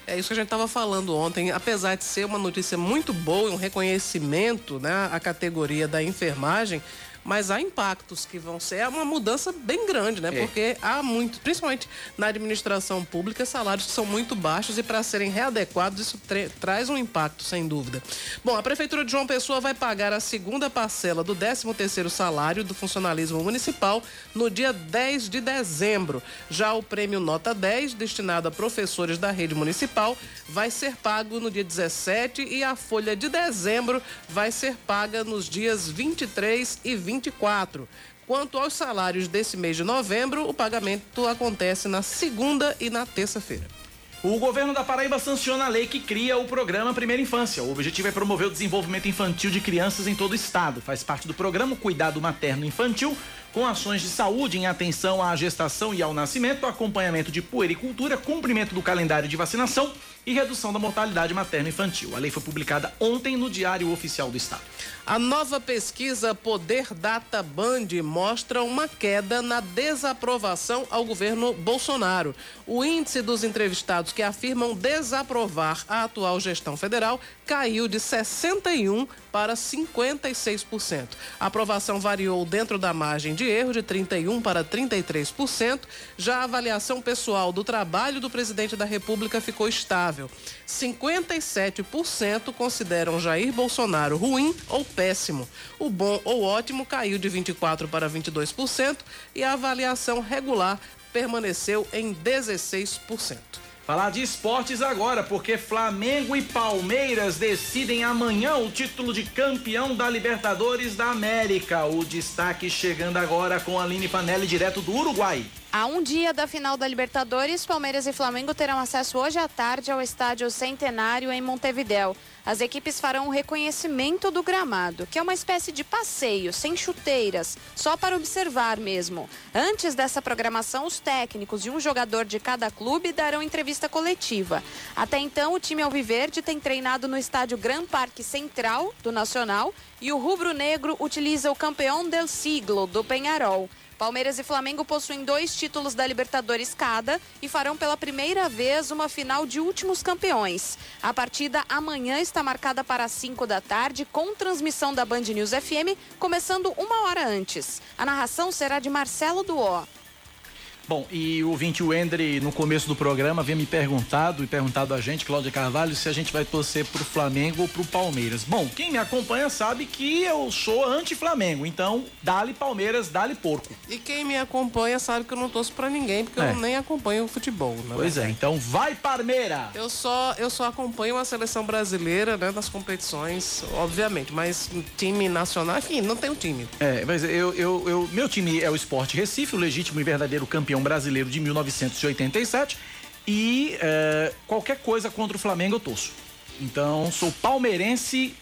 É isso que a gente estava falando ontem. Apesar de ser uma notícia muito boa, e um reconhecimento né, à categoria da enfermagem, mas há impactos que vão ser é uma mudança bem grande, né? É. Porque há muito, principalmente na administração pública, salários que são muito baixos e para serem readequados isso traz um impacto, sem dúvida. Bom, a prefeitura de João Pessoa vai pagar a segunda parcela do 13º salário do funcionalismo municipal no dia 10 de dezembro. Já o prêmio Nota 10, destinado a professores da rede municipal, vai ser pago no dia 17 e a folha de dezembro vai ser paga nos dias 23 e 24. Quanto aos salários desse mês de novembro, o pagamento acontece na segunda e na terça-feira. O governo da Paraíba sanciona a lei que cria o programa Primeira Infância. O objetivo é promover o desenvolvimento infantil de crianças em todo o estado. Faz parte do programa Cuidado Materno Infantil, com ações de saúde em atenção à gestação e ao nascimento, acompanhamento de puericultura, cumprimento do calendário de vacinação e redução da mortalidade materno-infantil. A lei foi publicada ontem no Diário Oficial do Estado. A nova pesquisa Poder Data Band mostra uma queda na desaprovação ao governo Bolsonaro. O índice dos entrevistados que afirmam desaprovar a atual gestão federal caiu de 61 para 56%. A aprovação variou dentro da margem de erro de 31 para 33%. Já a avaliação pessoal do trabalho do presidente da República ficou estável. 57% consideram Jair Bolsonaro ruim ou péssimo. O bom ou ótimo caiu de 24 para 22% e a avaliação regular permaneceu em 16%. Falar de esportes agora, porque Flamengo e Palmeiras decidem amanhã o título de campeão da Libertadores da América. O destaque chegando agora com a Aline Fanelli, direto do Uruguai. A um dia da final da Libertadores, Palmeiras e Flamengo terão acesso hoje à tarde ao estádio Centenário em Montevidéu. As equipes farão o reconhecimento do gramado, que é uma espécie de passeio, sem chuteiras, só para observar mesmo. Antes dessa programação, os técnicos e um jogador de cada clube darão entrevista coletiva. Até então, o time Alviverde tem treinado no estádio Gran Parque Central do Nacional e o Rubro Negro utiliza o campeão del siglo do Penharol. Palmeiras e Flamengo possuem dois títulos da Libertadores cada e farão pela primeira vez uma final de últimos campeões. A partida amanhã está marcada para 5 da tarde, com transmissão da Band News FM, começando uma hora antes. A narração será de Marcelo Duó. Bom, e o ouvinte Wendry, no começo do programa, havia me perguntado e perguntado a gente, Cláudia Carvalho, se a gente vai torcer pro Flamengo ou pro Palmeiras. Bom, quem me acompanha sabe que eu sou anti-Flamengo, então dá-lhe Palmeiras, dá-lhe porco. E quem me acompanha sabe que eu não torço pra ninguém, porque é. eu nem acompanho o futebol. Pois é, é, então vai Parmeira! Eu só, eu só acompanho a seleção brasileira, né, nas competições, obviamente, mas time nacional, enfim, não tem um time. É, mas eu, eu, eu meu time é o Esporte Recife, o legítimo e verdadeiro campeão campeão brasileiro de 1987 e é, qualquer coisa contra o Flamengo eu torço. Então, sou palmeirense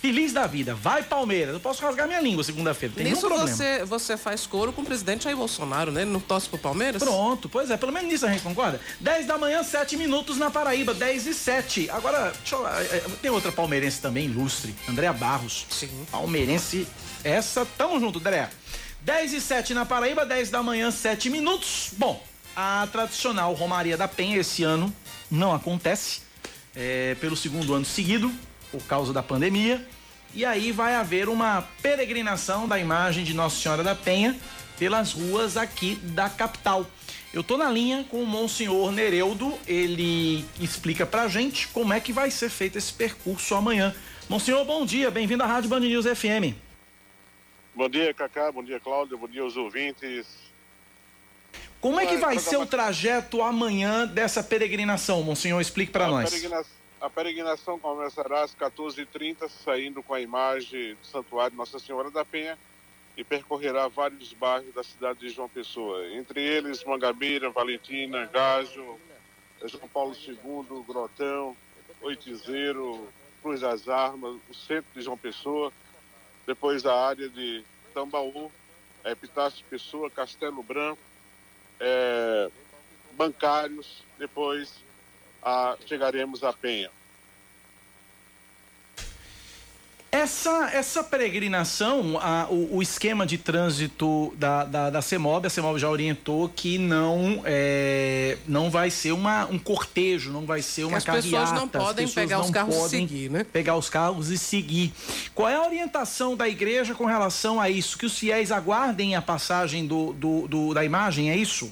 feliz da vida. Vai, Palmeiras. Eu posso rasgar minha língua segunda-feira. Tem nisso problema. Você, você faz coro com o presidente Jair Bolsonaro, né? Ele não torce pro Palmeiras? Pronto, pois é. Pelo menos nisso a gente concorda. 10 da manhã, 7 minutos na Paraíba. 10 e 7. Agora, deixa eu, é, é, tem outra palmeirense também, ilustre. Andréa Barros. Sim. Palmeirense. Essa, tamo junto, Andréa. 10 e 7 na Paraíba, 10 da manhã, 7 minutos. Bom, a tradicional Romaria da Penha esse ano não acontece é, pelo segundo ano seguido, por causa da pandemia. E aí vai haver uma peregrinação da imagem de Nossa Senhora da Penha pelas ruas aqui da capital. Eu tô na linha com o Monsenhor Nereudo, ele explica pra gente como é que vai ser feito esse percurso amanhã. Monsenhor, bom dia, bem-vindo à Rádio Band News FM. Bom dia, Cacá. Bom dia, Cláudio. Bom dia aos ouvintes. Como é que vai ser o trajeto amanhã dessa peregrinação, Monsenhor? Explique para nós. Peregrinação, a peregrinação começará às 14h30, saindo com a imagem do Santuário Nossa Senhora da Penha e percorrerá vários bairros da cidade de João Pessoa, entre eles Mangabeira, Valentina, Gajo, João Paulo II, Grotão, Oitizeiro, Cruz das Armas, o centro de João Pessoa depois a área de Tambaú, é, Epitácio Pessoa, Castelo Branco, é, bancários, depois a, chegaremos a Penha. Essa, essa peregrinação, a, o, o, esquema de trânsito da, da, da CEMOB, a CEMOB já orientou que não, é, não vai ser uma, um cortejo, não vai ser uma as. Pessoas não podem pessoas pegar os carros e seguir, né? Pegar os carros e seguir. Qual é a orientação da igreja com relação a isso? Que os fiéis aguardem a passagem do, do, do da imagem, é isso?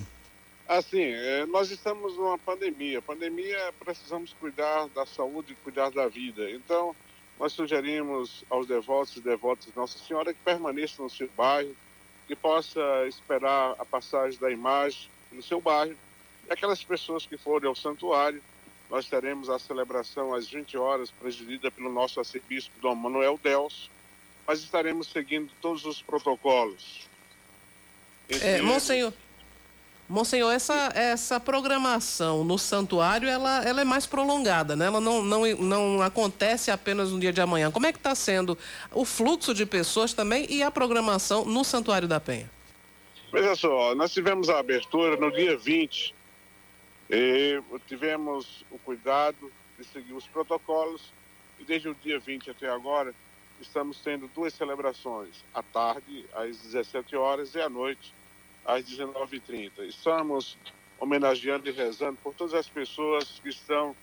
Assim, é, nós estamos numa pandemia. Pandemia, precisamos cuidar da saúde, cuidar da vida. Então, nós sugerimos aos devotos e devotas de Nossa Senhora que permaneçam no seu bairro, que possa esperar a passagem da imagem no seu bairro. E aquelas pessoas que forem ao santuário, nós teremos a celebração às 20 horas, presidida pelo nosso arcebispo Dom Manuel Delso, mas estaremos seguindo todos os protocolos. É, Monsenhor, Monsenhor, essa, essa programação no santuário, ela, ela é mais prolongada, né? Ela não, não, não acontece apenas no dia de amanhã. Como é que está sendo o fluxo de pessoas também e a programação no Santuário da Penha? Veja só, nós tivemos a abertura no dia 20 e tivemos o cuidado de seguir os protocolos e desde o dia 20 até agora estamos tendo duas celebrações, à tarde, às 17 horas e à noite, às 19h30. Estamos homenageando e rezando por todas as pessoas que estão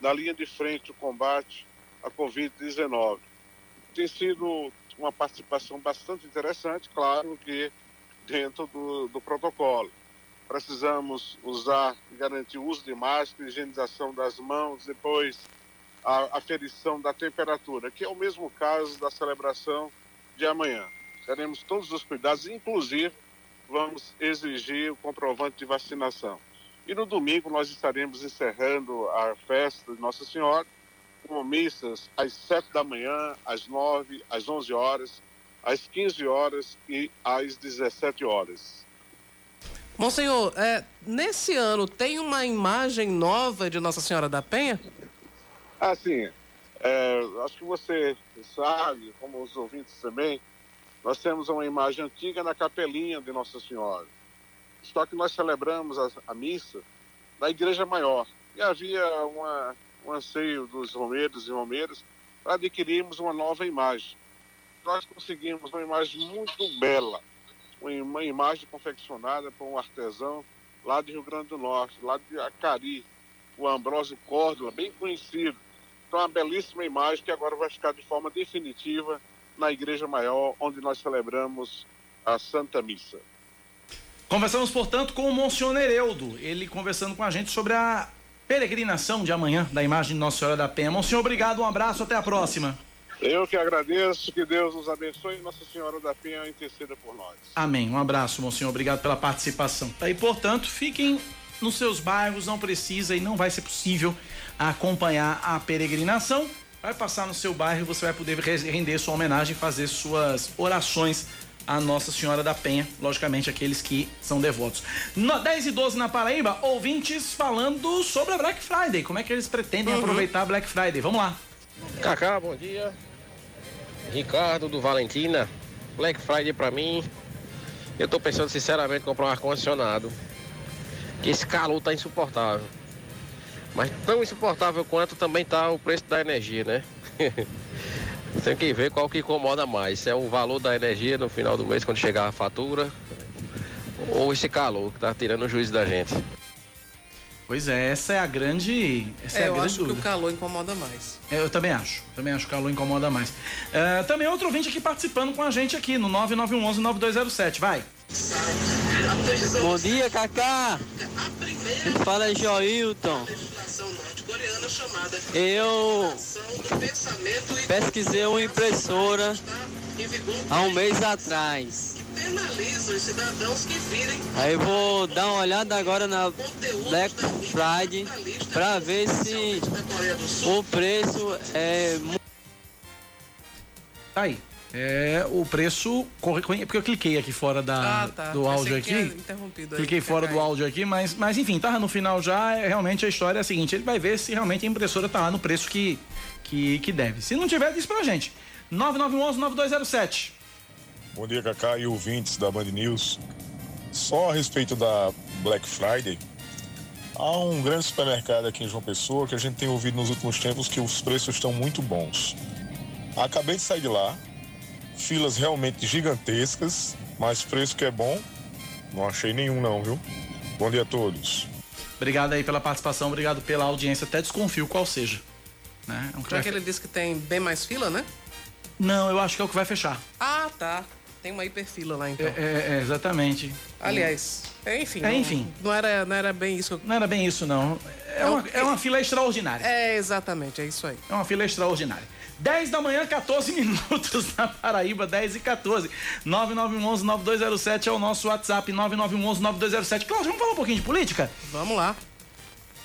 na linha de frente do combate à Covid-19. Tem sido uma participação bastante interessante, claro que dentro do, do protocolo. Precisamos usar e garantir o uso de máscara, higienização das mãos, depois a aferição da temperatura, que é o mesmo caso da celebração de amanhã. Teremos todos os cuidados, inclusive vamos exigir o comprovante de vacinação. E no domingo nós estaremos encerrando a festa de Nossa Senhora com missas às 7 da manhã, às 9, às 11 horas, às 15 horas e às 17 horas. Monsenhor, é, nesse ano tem uma imagem nova de Nossa Senhora da Penha? Ah, sim. É, acho que você sabe, como os ouvintes também, nós temos uma imagem antiga na capelinha de Nossa Senhora. Só que nós celebramos a, a missa na Igreja Maior. E havia uma, um anseio dos romeiros e romeiras para adquirirmos uma nova imagem. Nós conseguimos uma imagem muito bela, uma imagem confeccionada por um artesão lá de Rio Grande do Norte, lá de Acari, o Ambrósio Córdoba, bem conhecido. Então, uma belíssima imagem que agora vai ficar de forma definitiva na Igreja Maior, onde nós celebramos a Santa Missa. Conversamos, portanto, com o Monsenhor Nereudo, ele conversando com a gente sobre a peregrinação de amanhã da imagem de Nossa Senhora da Penha. Monsenhor, obrigado, um abraço, até a próxima. Eu que agradeço, que Deus nos abençoe e Nossa Senhora da Penha interceda por nós. Amém. Um abraço, Monsenhor, obrigado pela participação. Tá aí, portanto, fiquem nos seus bairros, não precisa e não vai ser possível acompanhar a peregrinação. Vai passar no seu bairro e você vai poder render sua homenagem, fazer suas orações a Nossa Senhora da Penha, logicamente aqueles que são devotos. No 10 e 12 na Paraíba, ouvintes falando sobre a Black Friday, como é que eles pretendem uhum. aproveitar a Black Friday. Vamos lá. Cacá, bom dia. Ricardo do Valentina. Black Friday para mim, eu tô pensando sinceramente em comprar um ar-condicionado. Que esse calor tá insuportável. Mas tão insuportável quanto também tá o preço da energia, né? Tem que ver qual que incomoda mais. Se é o valor da energia no final do mês, quando chegar a fatura, ou esse calor que tá tirando o juízo da gente. Pois é, essa é a grande. Essa é, é a eu grande acho dúvida. que o calor incomoda mais. É, eu também acho. Também acho que o calor incomoda mais. Uh, também outro ouvinte aqui participando com a gente aqui no 9911-9207. Vai. Bom dia, Kaká. Fala aí, Joilton. Eu pesquisei uma impressora há um mês atrás. Aí vou dar uma olhada agora na Black Friday para ver se o preço é. Tá aí. É o preço porque eu cliquei aqui fora da, ah, tá. do áudio aqui. Cliquei fora do áudio aqui, mas, mas enfim, tá no final já. É, realmente a história é a seguinte: ele vai ver se realmente a impressora tá lá no preço que, que, que deve. Se não tiver, diz pra gente. 9911-9207. Bom dia, Cacá e ouvintes da Band News. Só a respeito da Black Friday, há um grande supermercado aqui em João Pessoa que a gente tem ouvido nos últimos tempos que os preços estão muito bons. Acabei de sair de lá, filas realmente gigantescas, mas preço que é bom, não achei nenhum não, viu? Bom dia a todos. Obrigado aí pela participação, obrigado pela audiência, até desconfio qual seja. Né? É um Já que ele disse que tem bem mais fila, né? Não, eu acho que é o que vai fechar. Ah, tá. Tem uma hiperfila lá então. É, é, é exatamente. Aliás, é, enfim. É, não, enfim. Não era, não era bem isso. Não era bem isso, não. É, uma, é uma fila extraordinária. É, exatamente, é isso aí. É uma fila extraordinária. 10 da manhã, 14 minutos na Paraíba, 10 e 14. 9911-9207 é o nosso WhatsApp, 9911-9207. Cláudio, vamos falar um pouquinho de política? Vamos lá.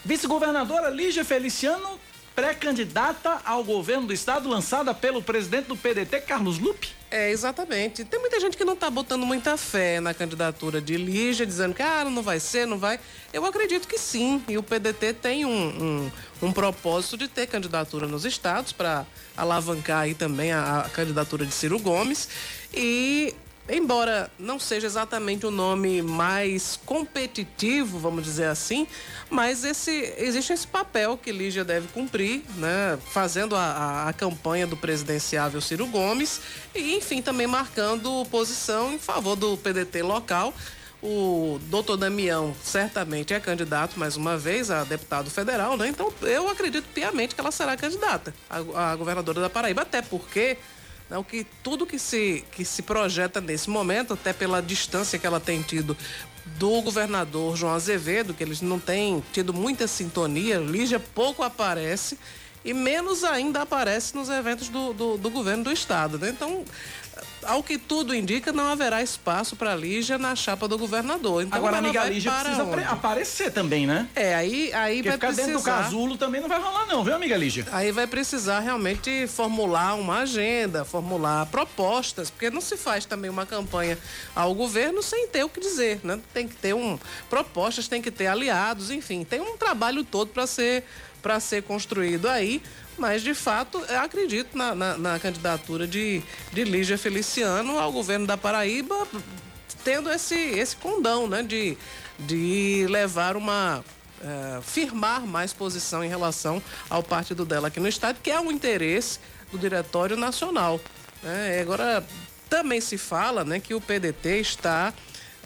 Vice-governadora Lígia Feliciano, pré-candidata ao governo do estado, lançada pelo presidente do PDT, Carlos Lupe. É, exatamente. Tem muita gente que não está botando muita fé na candidatura de Lígia, dizendo que ah, não vai ser, não vai. Eu acredito que sim. E o PDT tem um, um, um propósito de ter candidatura nos estados para alavancar aí também a, a candidatura de Ciro Gomes. E embora não seja exatamente o nome mais competitivo, vamos dizer assim, mas esse, existe esse papel que Lígia deve cumprir, né? Fazendo a, a, campanha do presidenciável Ciro Gomes e, enfim, também marcando posição em favor do PDT local. O doutor Damião certamente é candidato mais uma vez a deputado federal, né? Então eu acredito piamente que ela será candidata a, a governadora da Paraíba, até porque não, que tudo que se, que se projeta nesse momento, até pela distância que ela tem tido do governador João Azevedo, que eles não têm tido muita sintonia, Lígia pouco aparece e menos ainda aparece nos eventos do, do, do governo do estado. Né? Então, ao que tudo indica, não haverá espaço para Lígia na chapa do governador. Então, Agora a amiga Lígia precisa onde? apare- aparecer também, né? É, aí, aí Porque vai ficar precisar... dentro do casulo também não vai rolar não, viu, amiga Lígia? Aí vai precisar realmente formular uma agenda, formular propostas, porque não se faz também uma campanha ao governo sem ter o que dizer, né? Tem que ter um propostas, tem que ter aliados, enfim, tem um trabalho todo para ser para ser construído aí, mas de fato acredito na, na, na candidatura de, de Lígia Feliciano ao governo da Paraíba, tendo esse esse condão, né? De, de levar uma eh, firmar mais posição em relação ao partido dela aqui no estado, que é um interesse do Diretório Nacional. né? Agora também se fala né, que o PDT está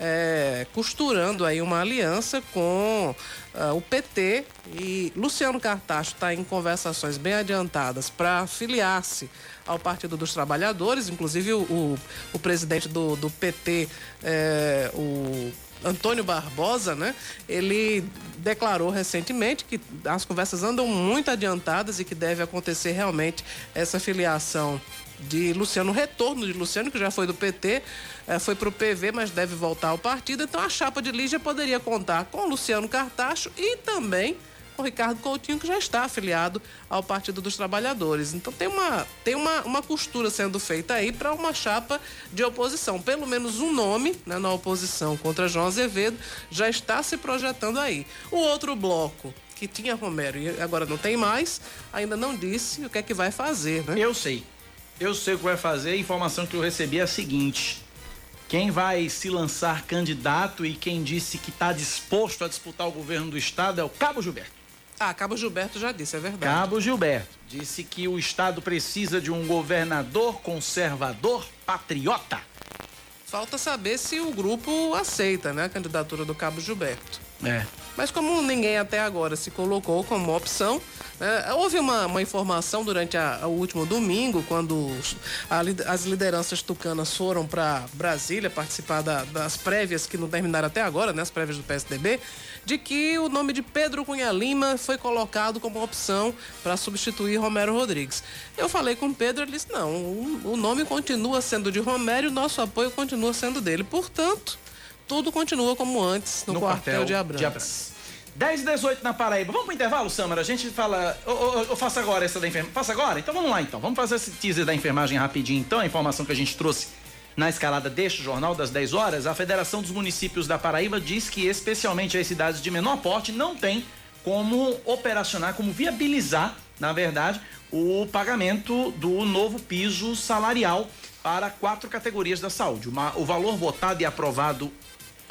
eh, costurando aí uma aliança com ah, o PT e Luciano Cartacho está em conversações bem adiantadas para filiar-se ao Partido dos Trabalhadores, inclusive o, o, o presidente do, do PT, eh, o Antônio Barbosa, né? Ele declarou recentemente que as conversas andam muito adiantadas e que deve acontecer realmente essa filiação de Luciano, retorno de Luciano, que já foi do PT, eh, foi para o PV, mas deve voltar ao partido. Então a chapa de Lígia poderia contar com Luciano Cartacho e também com Ricardo Coutinho, que já está afiliado ao Partido dos Trabalhadores. Então tem uma, tem uma, uma costura sendo feita aí para uma chapa de oposição. Pelo menos um nome né, na oposição contra João Azevedo já está se projetando aí. O outro bloco que tinha Romero e agora não tem mais, ainda não disse o que é que vai fazer, né? Eu sei. Eu sei o que vai fazer. A informação que eu recebi é a seguinte: quem vai se lançar candidato e quem disse que está disposto a disputar o governo do estado é o Cabo Gilberto. Ah, Cabo Gilberto já disse, é verdade. Cabo Gilberto disse que o estado precisa de um governador conservador patriota. Falta saber se o grupo aceita, né, a candidatura do Cabo Gilberto. É. Mas como ninguém até agora se colocou como opção, né, houve uma, uma informação durante o último domingo, quando a as lideranças tucanas foram para Brasília participar da- das prévias que não terminaram até agora, né, as prévias do PSDB, de que o nome de Pedro Cunha Lima foi colocado como opção para substituir Romero Rodrigues. Eu falei com o Pedro, ele disse: não, o, o nome continua sendo de Romero e o nosso apoio continua sendo dele. Portanto, tudo continua como antes no, quartel, de Abrantes. 10 e 18 na Paraíba. Vamos pro intervalo, Samara? A gente fala. Eu, faço agora essa da enfermagem. Faça agora? Então vamos lá, então. Vamos fazer esse teaser da enfermagem rapidinho, então. A informação que a gente trouxe na escalada deste jornal das 10 horas. A Federação dos Municípios da Paraíba diz que, especialmente as cidades de menor porte, não tem como operacionar, como viabilizar, na verdade, o pagamento do novo piso salarial para quatro categorias da saúde. O valor votado e aprovado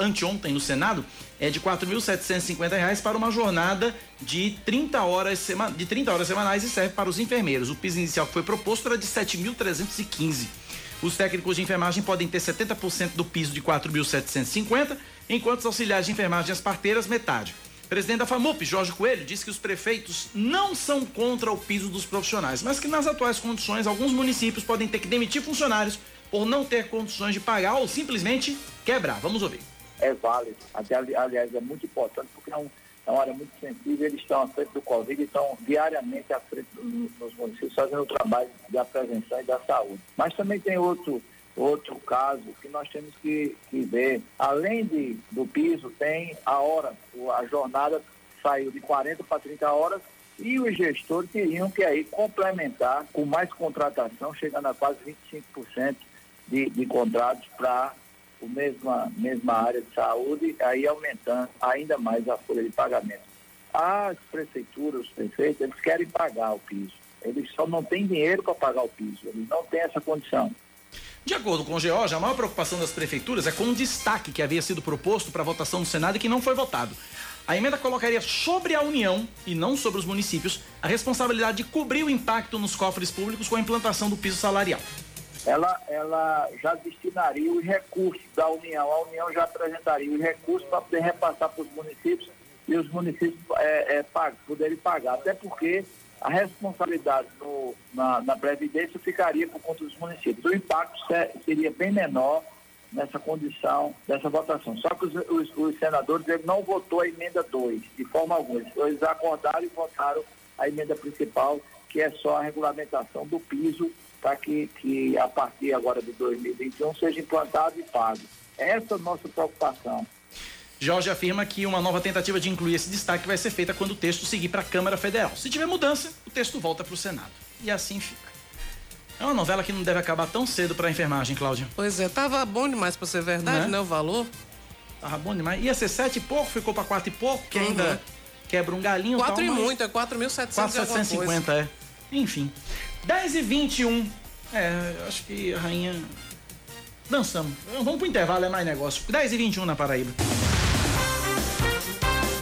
anteontem no Senado é de 4.750 reais para uma jornada de 30 horas sema- de 30 horas semanais e serve para os enfermeiros. O piso inicial que foi proposto era de 7.315. Os técnicos de enfermagem podem ter 70% do piso de 4.750, enquanto os auxiliares de enfermagem e as parteiras metade. Presidente da FAMUP, Jorge Coelho, disse que os prefeitos não são contra o piso dos profissionais, mas que nas atuais condições alguns municípios podem ter que demitir funcionários por não ter condições de pagar ou simplesmente quebrar. Vamos ouvir. É válido. Até, ali- aliás, é muito importante porque é, um, é uma área muito sensível. Eles estão à frente do Covid estão diariamente à frente do- dos municípios fazendo o trabalho da prevenção e da saúde. Mas também tem outro, outro caso que nós temos que, que ver. Além de, do piso, tem a hora. A jornada saiu de 40 para 30 horas e os gestores teriam que aí complementar com mais contratação, chegando a quase 25% de, de contratos para a mesma, mesma área de saúde, aí aumentando ainda mais a folha de pagamento. As prefeituras, os prefeitos, eles querem pagar o piso. Eles só não têm dinheiro para pagar o piso, eles não têm essa condição. De acordo com o George, a maior preocupação das prefeituras é com um destaque que havia sido proposto para votação no Senado e que não foi votado. A emenda colocaria sobre a União, e não sobre os municípios, a responsabilidade de cobrir o impacto nos cofres públicos com a implantação do piso salarial. Ela, ela já destinaria os recursos da União, a União já apresentaria os recursos para poder repassar para os municípios e os municípios é, é, pag- poderem pagar. Até porque a responsabilidade na, na Previdência ficaria por conta dos municípios. O impacto se- seria bem menor nessa condição dessa votação. Só que os, os- os senadores ele não votou a emenda 2, de forma alguma. Eles acordaram e votaram a emenda principal, que é só a regulamentação do piso para que, que a partir agora de 2021 seja implantado e pago. Essa é a nossa preocupação. Jorge afirma que uma nova tentativa de incluir esse destaque vai ser feita quando o texto seguir para a Câmara Federal. Se tiver mudança, o texto volta para o Senado. E assim fica. É uma novela que não deve acabar tão cedo para a enfermagem, Cláudia. Pois é, tava bom demais para ser verdade, né? né? O valor. Tava bom demais. Ia ser sete e pouco, ficou para quatro e pouco, que uhum. ainda quebra um galinho. Quatro tal, e muito, é 4.750, é. Enfim. 10 e 21. É, acho que a rainha. Dançamos. Vamos pro intervalo, é mais negócio. 10 e 21 na Paraíba.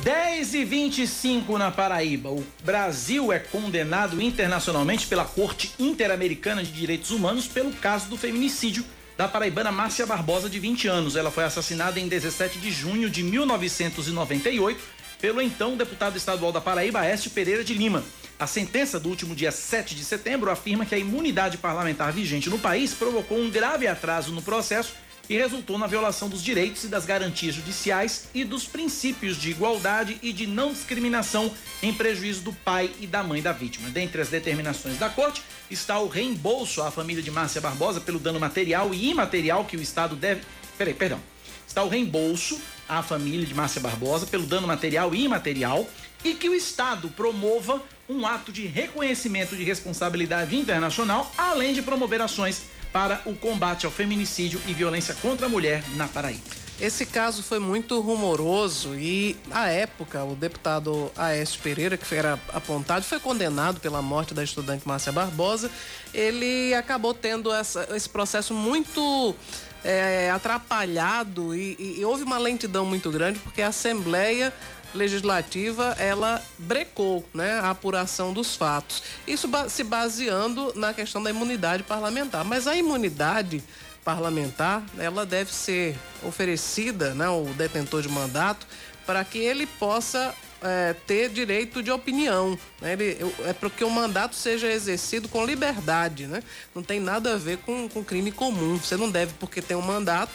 10 e 25 na Paraíba. O Brasil é condenado internacionalmente pela Corte Interamericana de Direitos Humanos pelo caso do feminicídio da paraibana Márcia Barbosa, de 20 anos. Ela foi assassinada em 17 de junho de 1998 pelo então deputado estadual da Paraíba, Aécio Pereira de Lima. A sentença do último dia 7 de setembro afirma que a imunidade parlamentar vigente no país provocou um grave atraso no processo e resultou na violação dos direitos e das garantias judiciais e dos princípios de igualdade e de não discriminação em prejuízo do pai e da mãe da vítima. Dentre as determinações da Corte está o reembolso à família de Márcia Barbosa pelo dano material e imaterial que o Estado deve. Peraí, perdão. Está o reembolso à família de Márcia Barbosa pelo dano material e imaterial e que o Estado promova um ato de reconhecimento de responsabilidade internacional, além de promover ações para o combate ao feminicídio e violência contra a mulher na Paraíba. Esse caso foi muito rumoroso e, à época, o deputado Aécio Pereira, que era apontado, foi condenado pela morte da estudante Márcia Barbosa. Ele acabou tendo essa, esse processo muito é, atrapalhado e, e, e houve uma lentidão muito grande, porque a Assembleia legislativa ela brecou né, a apuração dos fatos. Isso se baseando na questão da imunidade parlamentar. Mas a imunidade parlamentar ela deve ser oferecida, né, o detentor de mandato, para que ele possa é, ter direito de opinião. Né? Ele, é para que o mandato seja exercido com liberdade. Né? Não tem nada a ver com, com crime comum. Você não deve, porque tem um mandato,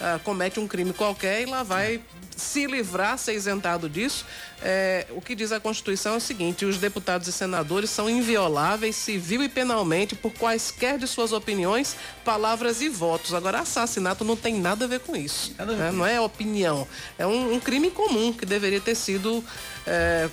uh, comete um crime qualquer e lá vai se livrar, ser isentado disso. É, o que diz a Constituição é o seguinte: os deputados e senadores são invioláveis civil e penalmente por quaisquer de suas opiniões, palavras e votos. Agora, assassinato não tem nada a ver com isso. Né? Não é opinião. É um, um, crime comum que deveria ter sido. É,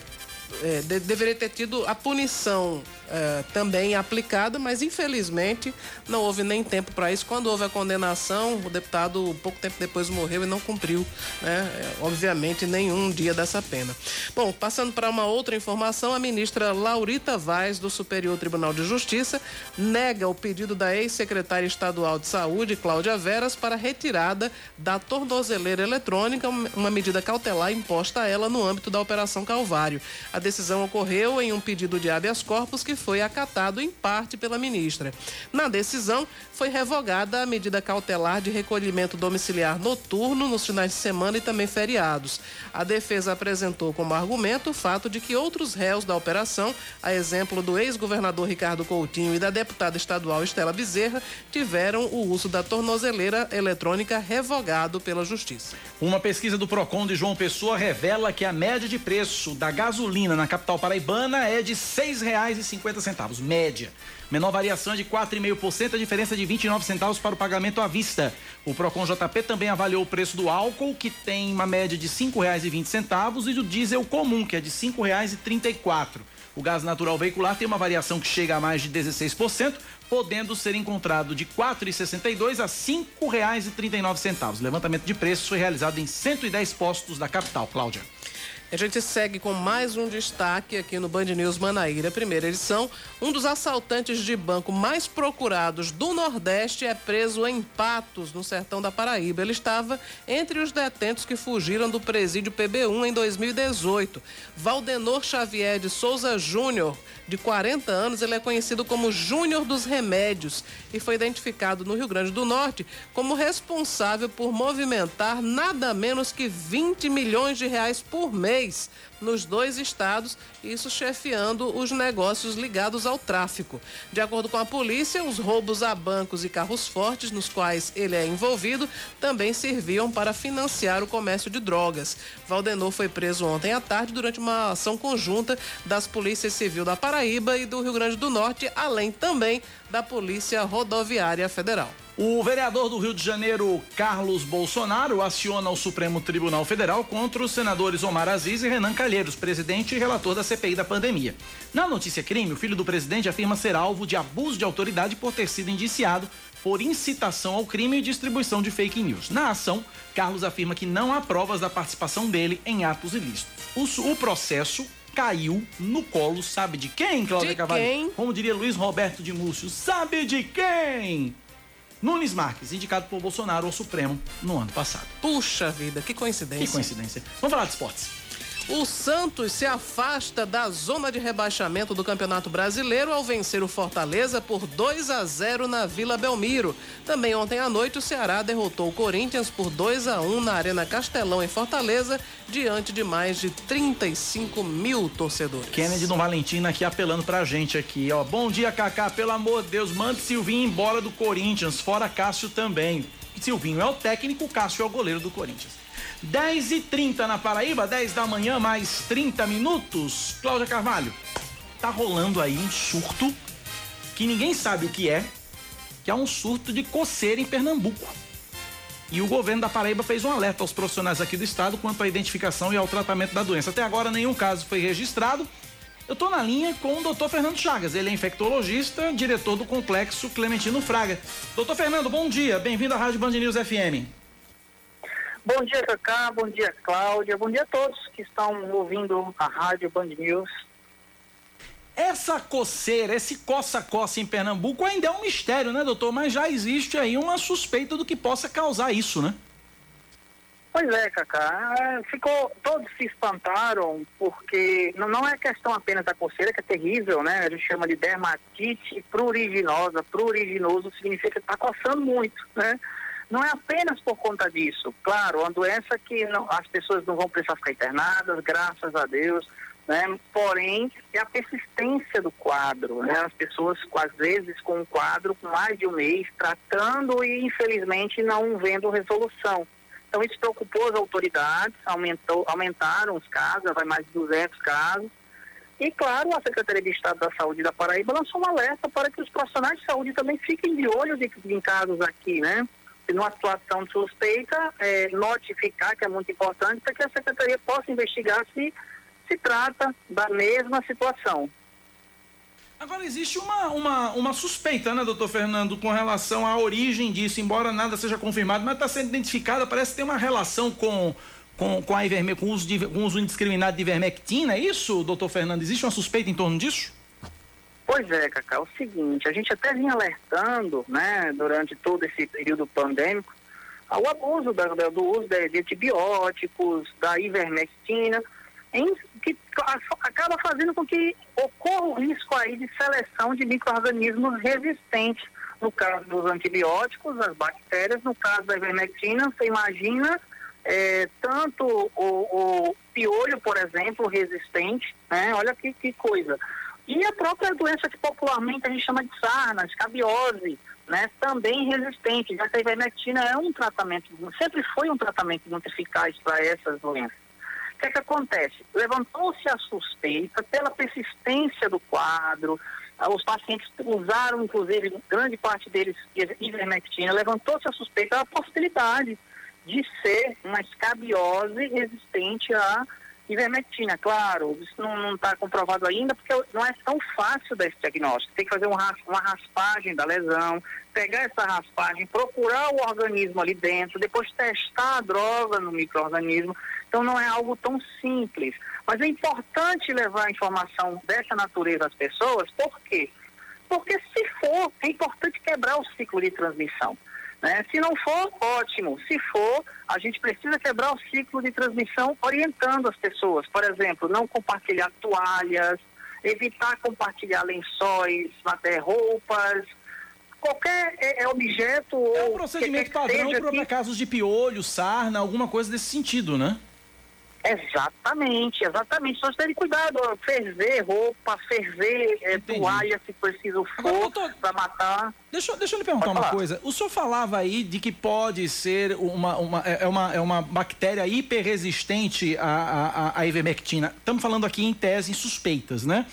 é, de, deveria ter tido a punição é, também aplicada, mas infelizmente não houve nem tempo para isso. Quando houve a condenação, o deputado pouco tempo depois morreu e não cumpriu, né? É, obviamente, nenhum dia dessa pena. Bom, passando para uma outra informação, a ministra Laurita Vaz, do Superior Tribunal de Justiça, nega o pedido da ex-secretária estadual de Saúde, Cláudia Veras, para retirada da tornozeleira eletrônica, uma medida cautelar imposta a ela no âmbito da Operação Calvário. A decisão ocorreu em um pedido de habeas corpus que foi acatado em parte pela ministra. Na decisão, foi revogada a medida cautelar de recolhimento domiciliar noturno nos finais de semana e também feriados. A defesa apresentou como argumento o fato de que outros réus da operação, a exemplo do ex-governador Ricardo Coutinho e da deputada estadual Estela Bezerra, tiveram o uso da tornozeleira eletrônica revogado pela Justiça. Uma pesquisa do Procon de João Pessoa revela que a média de preço da gasolina na capital paraibana é de R$ 6,50 centavos, média. Menor variação é de 4,5%, a diferença de 29 centavos para o pagamento à vista. O Procon JP também avaliou o preço do álcool, que tem uma média de R$ 5,20, e do diesel comum, que é de R$ 5,34. O gás natural veicular tem uma variação que chega a mais de 16%, podendo ser encontrado de R$ 4,62 a R$ 5,39. Levantamento de preços foi realizado em 110 postos da capital. Cláudia. A gente segue com mais um destaque aqui no Band News Manaíra, primeira edição. Um dos assaltantes de banco mais procurados do Nordeste é preso em Patos, no sertão da Paraíba. Ele estava entre os detentos que fugiram do presídio PB1 em 2018. Valdenor Xavier de Souza Júnior, de 40 anos, ele é conhecido como Júnior dos Remédios e foi identificado no Rio Grande do Norte como responsável por movimentar nada menos que 20 milhões de reais por mês nos dois estados, isso chefiando os negócios ligados ao tráfico. De acordo com a polícia, os roubos a bancos e carros fortes nos quais ele é envolvido também serviam para financiar o comércio de drogas. Valdenor foi preso ontem à tarde durante uma ação conjunta das polícias civil da Paraíba e do Rio Grande do Norte, além também da Polícia Rodoviária Federal. O vereador do Rio de Janeiro, Carlos Bolsonaro, aciona o Supremo Tribunal Federal contra os senadores Omar Aziz e Renan Calheiros, presidente e relator da CPI da pandemia. Na notícia crime, o filho do presidente afirma ser alvo de abuso de autoridade por ter sido indiciado por incitação ao crime e distribuição de fake news. Na ação, Carlos afirma que não há provas da participação dele em atos ilícitos. O, o processo caiu no colo, sabe de quem, Cláudia De Cavalho? quem? Como diria Luiz Roberto de Múcio, sabe de quem? Nunes Marques, indicado por Bolsonaro ao Supremo no ano passado. Puxa vida, que coincidência. Que coincidência. Vamos falar de esportes. O Santos se afasta da zona de rebaixamento do Campeonato Brasileiro ao vencer o Fortaleza por 2 a 0 na Vila Belmiro. Também ontem à noite o Ceará derrotou o Corinthians por 2 a 1 na Arena Castelão em Fortaleza, diante de mais de 35 mil torcedores. Kennedy no Valentina aqui apelando pra gente aqui, ó. Bom dia, Kaká. Pelo amor de Deus, mande Silvinho embora do Corinthians, fora Cássio também. Silvinho é o técnico, Cássio é o goleiro do Corinthians. 10 e 30 na Paraíba, 10 da manhã, mais 30 minutos. Cláudia Carvalho, tá rolando aí um surto que ninguém sabe o que é, que é um surto de coceira em Pernambuco. E o governo da Paraíba fez um alerta aos profissionais aqui do estado quanto à identificação e ao tratamento da doença. Até agora nenhum caso foi registrado. Eu estou na linha com o doutor Fernando Chagas. Ele é infectologista, diretor do complexo Clementino Fraga. Doutor Fernando, bom dia. Bem-vindo à Rádio Band News FM. Bom dia, Cacá. Bom dia, Cláudia. Bom dia a todos que estão ouvindo a Rádio Band News. Essa coceira, esse coça-coça em Pernambuco ainda é um mistério, né, doutor? Mas já existe aí uma suspeita do que possa causar isso, né? Pois é, Cacá. É, Ficou, todos se espantaram porque não, não é questão apenas da coceira, que é terrível, né? A gente chama de dermatite pruriginosa. Pruriginoso significa que está coçando muito, né? Não é apenas por conta disso. Claro, uma doença que não- as pessoas não vão precisar ficar internadas, graças a Deus, né? Porém, é a persistência do quadro, né? As pessoas, às vezes, com um quadro com mais de um mês, tratando e, infelizmente, não vendo resolução. Então, isso preocupou as autoridades, aumentou, aumentaram os casos, vai mais de 200 casos. E, claro, a Secretaria de Estado da Saúde da Paraíba lançou um alerta para que os profissionais de saúde também fiquem de olho de, em casos aqui, né? Numa situação suspeita, é, notificar, que é muito importante, para que a Secretaria possa investigar se se trata da mesma situação. Agora, existe uma, uma, uma suspeita, né, doutor Fernando, com relação à origem disso, embora nada seja confirmado, mas está sendo identificada, parece que tem uma relação com, com, com, a com, o uso de, com o uso indiscriminado de ivermectina, é isso, doutor Fernando? Existe uma suspeita em torno disso? Pois é, Cacá, é o seguinte, a gente até vinha alertando, né, durante todo esse período pandêmico, ao abuso da- do uso de, de antibióticos, da ivermectina, em, que acaba fazendo com que ocorra o risco aí de seleção de micro-organismos resistentes. No caso dos antibióticos, as bactérias, no caso da ivermectina, você imagina é, tanto o, o piolho, por exemplo, resistente, né? Olha que, que coisa. E a própria doença que popularmente a gente chama de sarna, escabiose, né? Também resistente, já que a ivermectina é um tratamento, sempre foi um tratamento muito eficaz para essas doenças. O que, é que acontece? Levantou-se a suspeita pela persistência do quadro, ah, os pacientes usaram, inclusive, grande parte deles, ivermectina, levantou-se a suspeita da possibilidade de ser uma escabiose resistente à ivermectina. Claro, isso não está comprovado ainda, porque não é tão fácil dar esse diagnóstico. Tem que fazer um uma raspagem da lesão, pegar essa raspagem, procurar o organismo ali dentro, depois testar a droga no microorganismo. Então não é algo tão simples. Mas é importante levar a informação dessa natureza às pessoas, por quê? Porque se for, é importante quebrar o ciclo de transmissão. Né? Se não for, ótimo. Se for, a gente precisa quebrar o ciclo de transmissão orientando as pessoas. Por exemplo, não compartilhar toalhas, evitar compartilhar lençóis, até roupas, qualquer é, é, objeto É um procedimento que padrão para que- casos de piolho, sarna, alguma coisa desse sentido, né? Exatamente, exatamente. Só ter cuidado, ó, ferver roupa, ferver é, toalha, se preciso for, para matar. Deixa, deixa eu lhe perguntar uma coisa. O senhor falava aí de que pode ser uma, uma, é é uma, é uma bactéria hiperresistente à, à, à ivermectina. Estamos falando aqui em tese em suspeitas, né?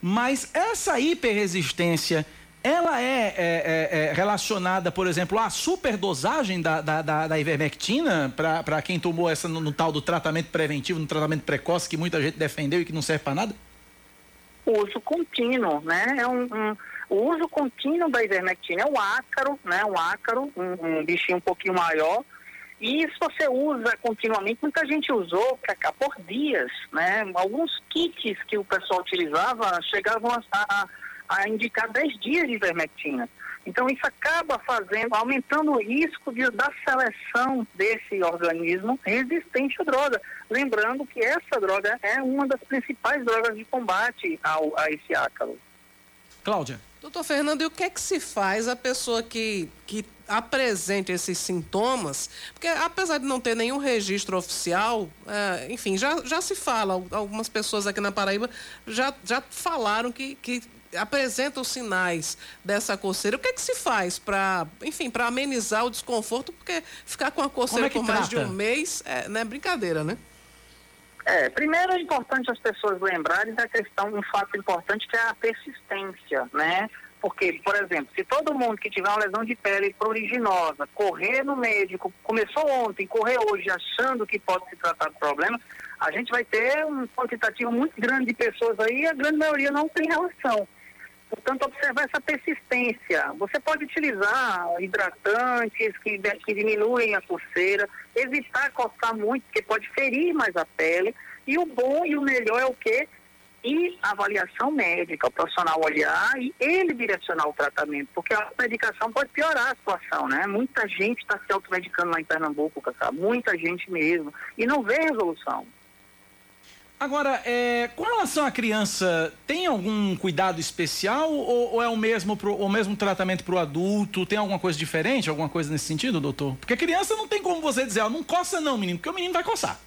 Mas essa hiperresistência, ela é, é- é- é relacionada, por exemplo, à superdosagem da, da, da, da ivermectina para quem tomou essa no, no tal do tratamento preventivo, no tratamento precoce que muita gente defendeu e que não serve para nada? o uso contínuo, né? É um, um- o uso contínuo da ivermectina é um ácaro, né? Um ácaro, um, um bichinho um pouquinho maior. E se você usa continuamente, muita gente usou Cacá, por dias, né? Alguns kits que o pessoal utilizava chegavam a, a- a indicar 10 dias de ivermectina. Então isso acaba fazendo, aumentando o risco de, da seleção desse organismo resistente à droga. Lembrando que essa droga é uma das principais drogas de combate ao, a esse ácaro. Cláudia. Doutor Fernando, e o que é que se faz a pessoa que, que apresente esses sintomas? Porque apesar de não ter nenhum registro oficial, eh, enfim, já, já se fala, al- algumas pessoas aqui na Paraíba já, já falaram que, que apresentam sinais dessa coceira. O que é que se faz para, enfim, para amenizar o desconforto? Porque ficar com a coceira é por mais de um mês é, não é brincadeira, né? É, primeiro é importante as pessoas lembrarem da questão, um fato importante que é a persistência, né? Porque, por exemplo, se todo mundo que tiver uma lesão de pele pruriginosa correr no médico, começou ontem, correr hoje achando que pode se tratar do problema, a gente vai ter um quantitativo muito grande de pessoas aí e a grande maioria não tem relação. Portanto, observar essa persistência. Você pode utilizar hidratantes que, que diminuem a coceira, evitar coçar muito, porque pode ferir mais a pele. E o bom e o melhor é o quê? E avaliação médica, o profissional olhar e ele direcionar o tratamento, porque a medicação pode piorar a situação, né? Muita gente está se automedicando lá em Pernambuco, Cacá, muita gente mesmo, e não vê resolução. Agora, é, com relação à criança, tem algum cuidado especial ou, ou é o mesmo, pro, o mesmo tratamento para o adulto? Tem alguma coisa diferente, alguma coisa nesse sentido, doutor? Porque criança não tem como você dizer, ó, não coça não, menino, porque o menino vai coçar.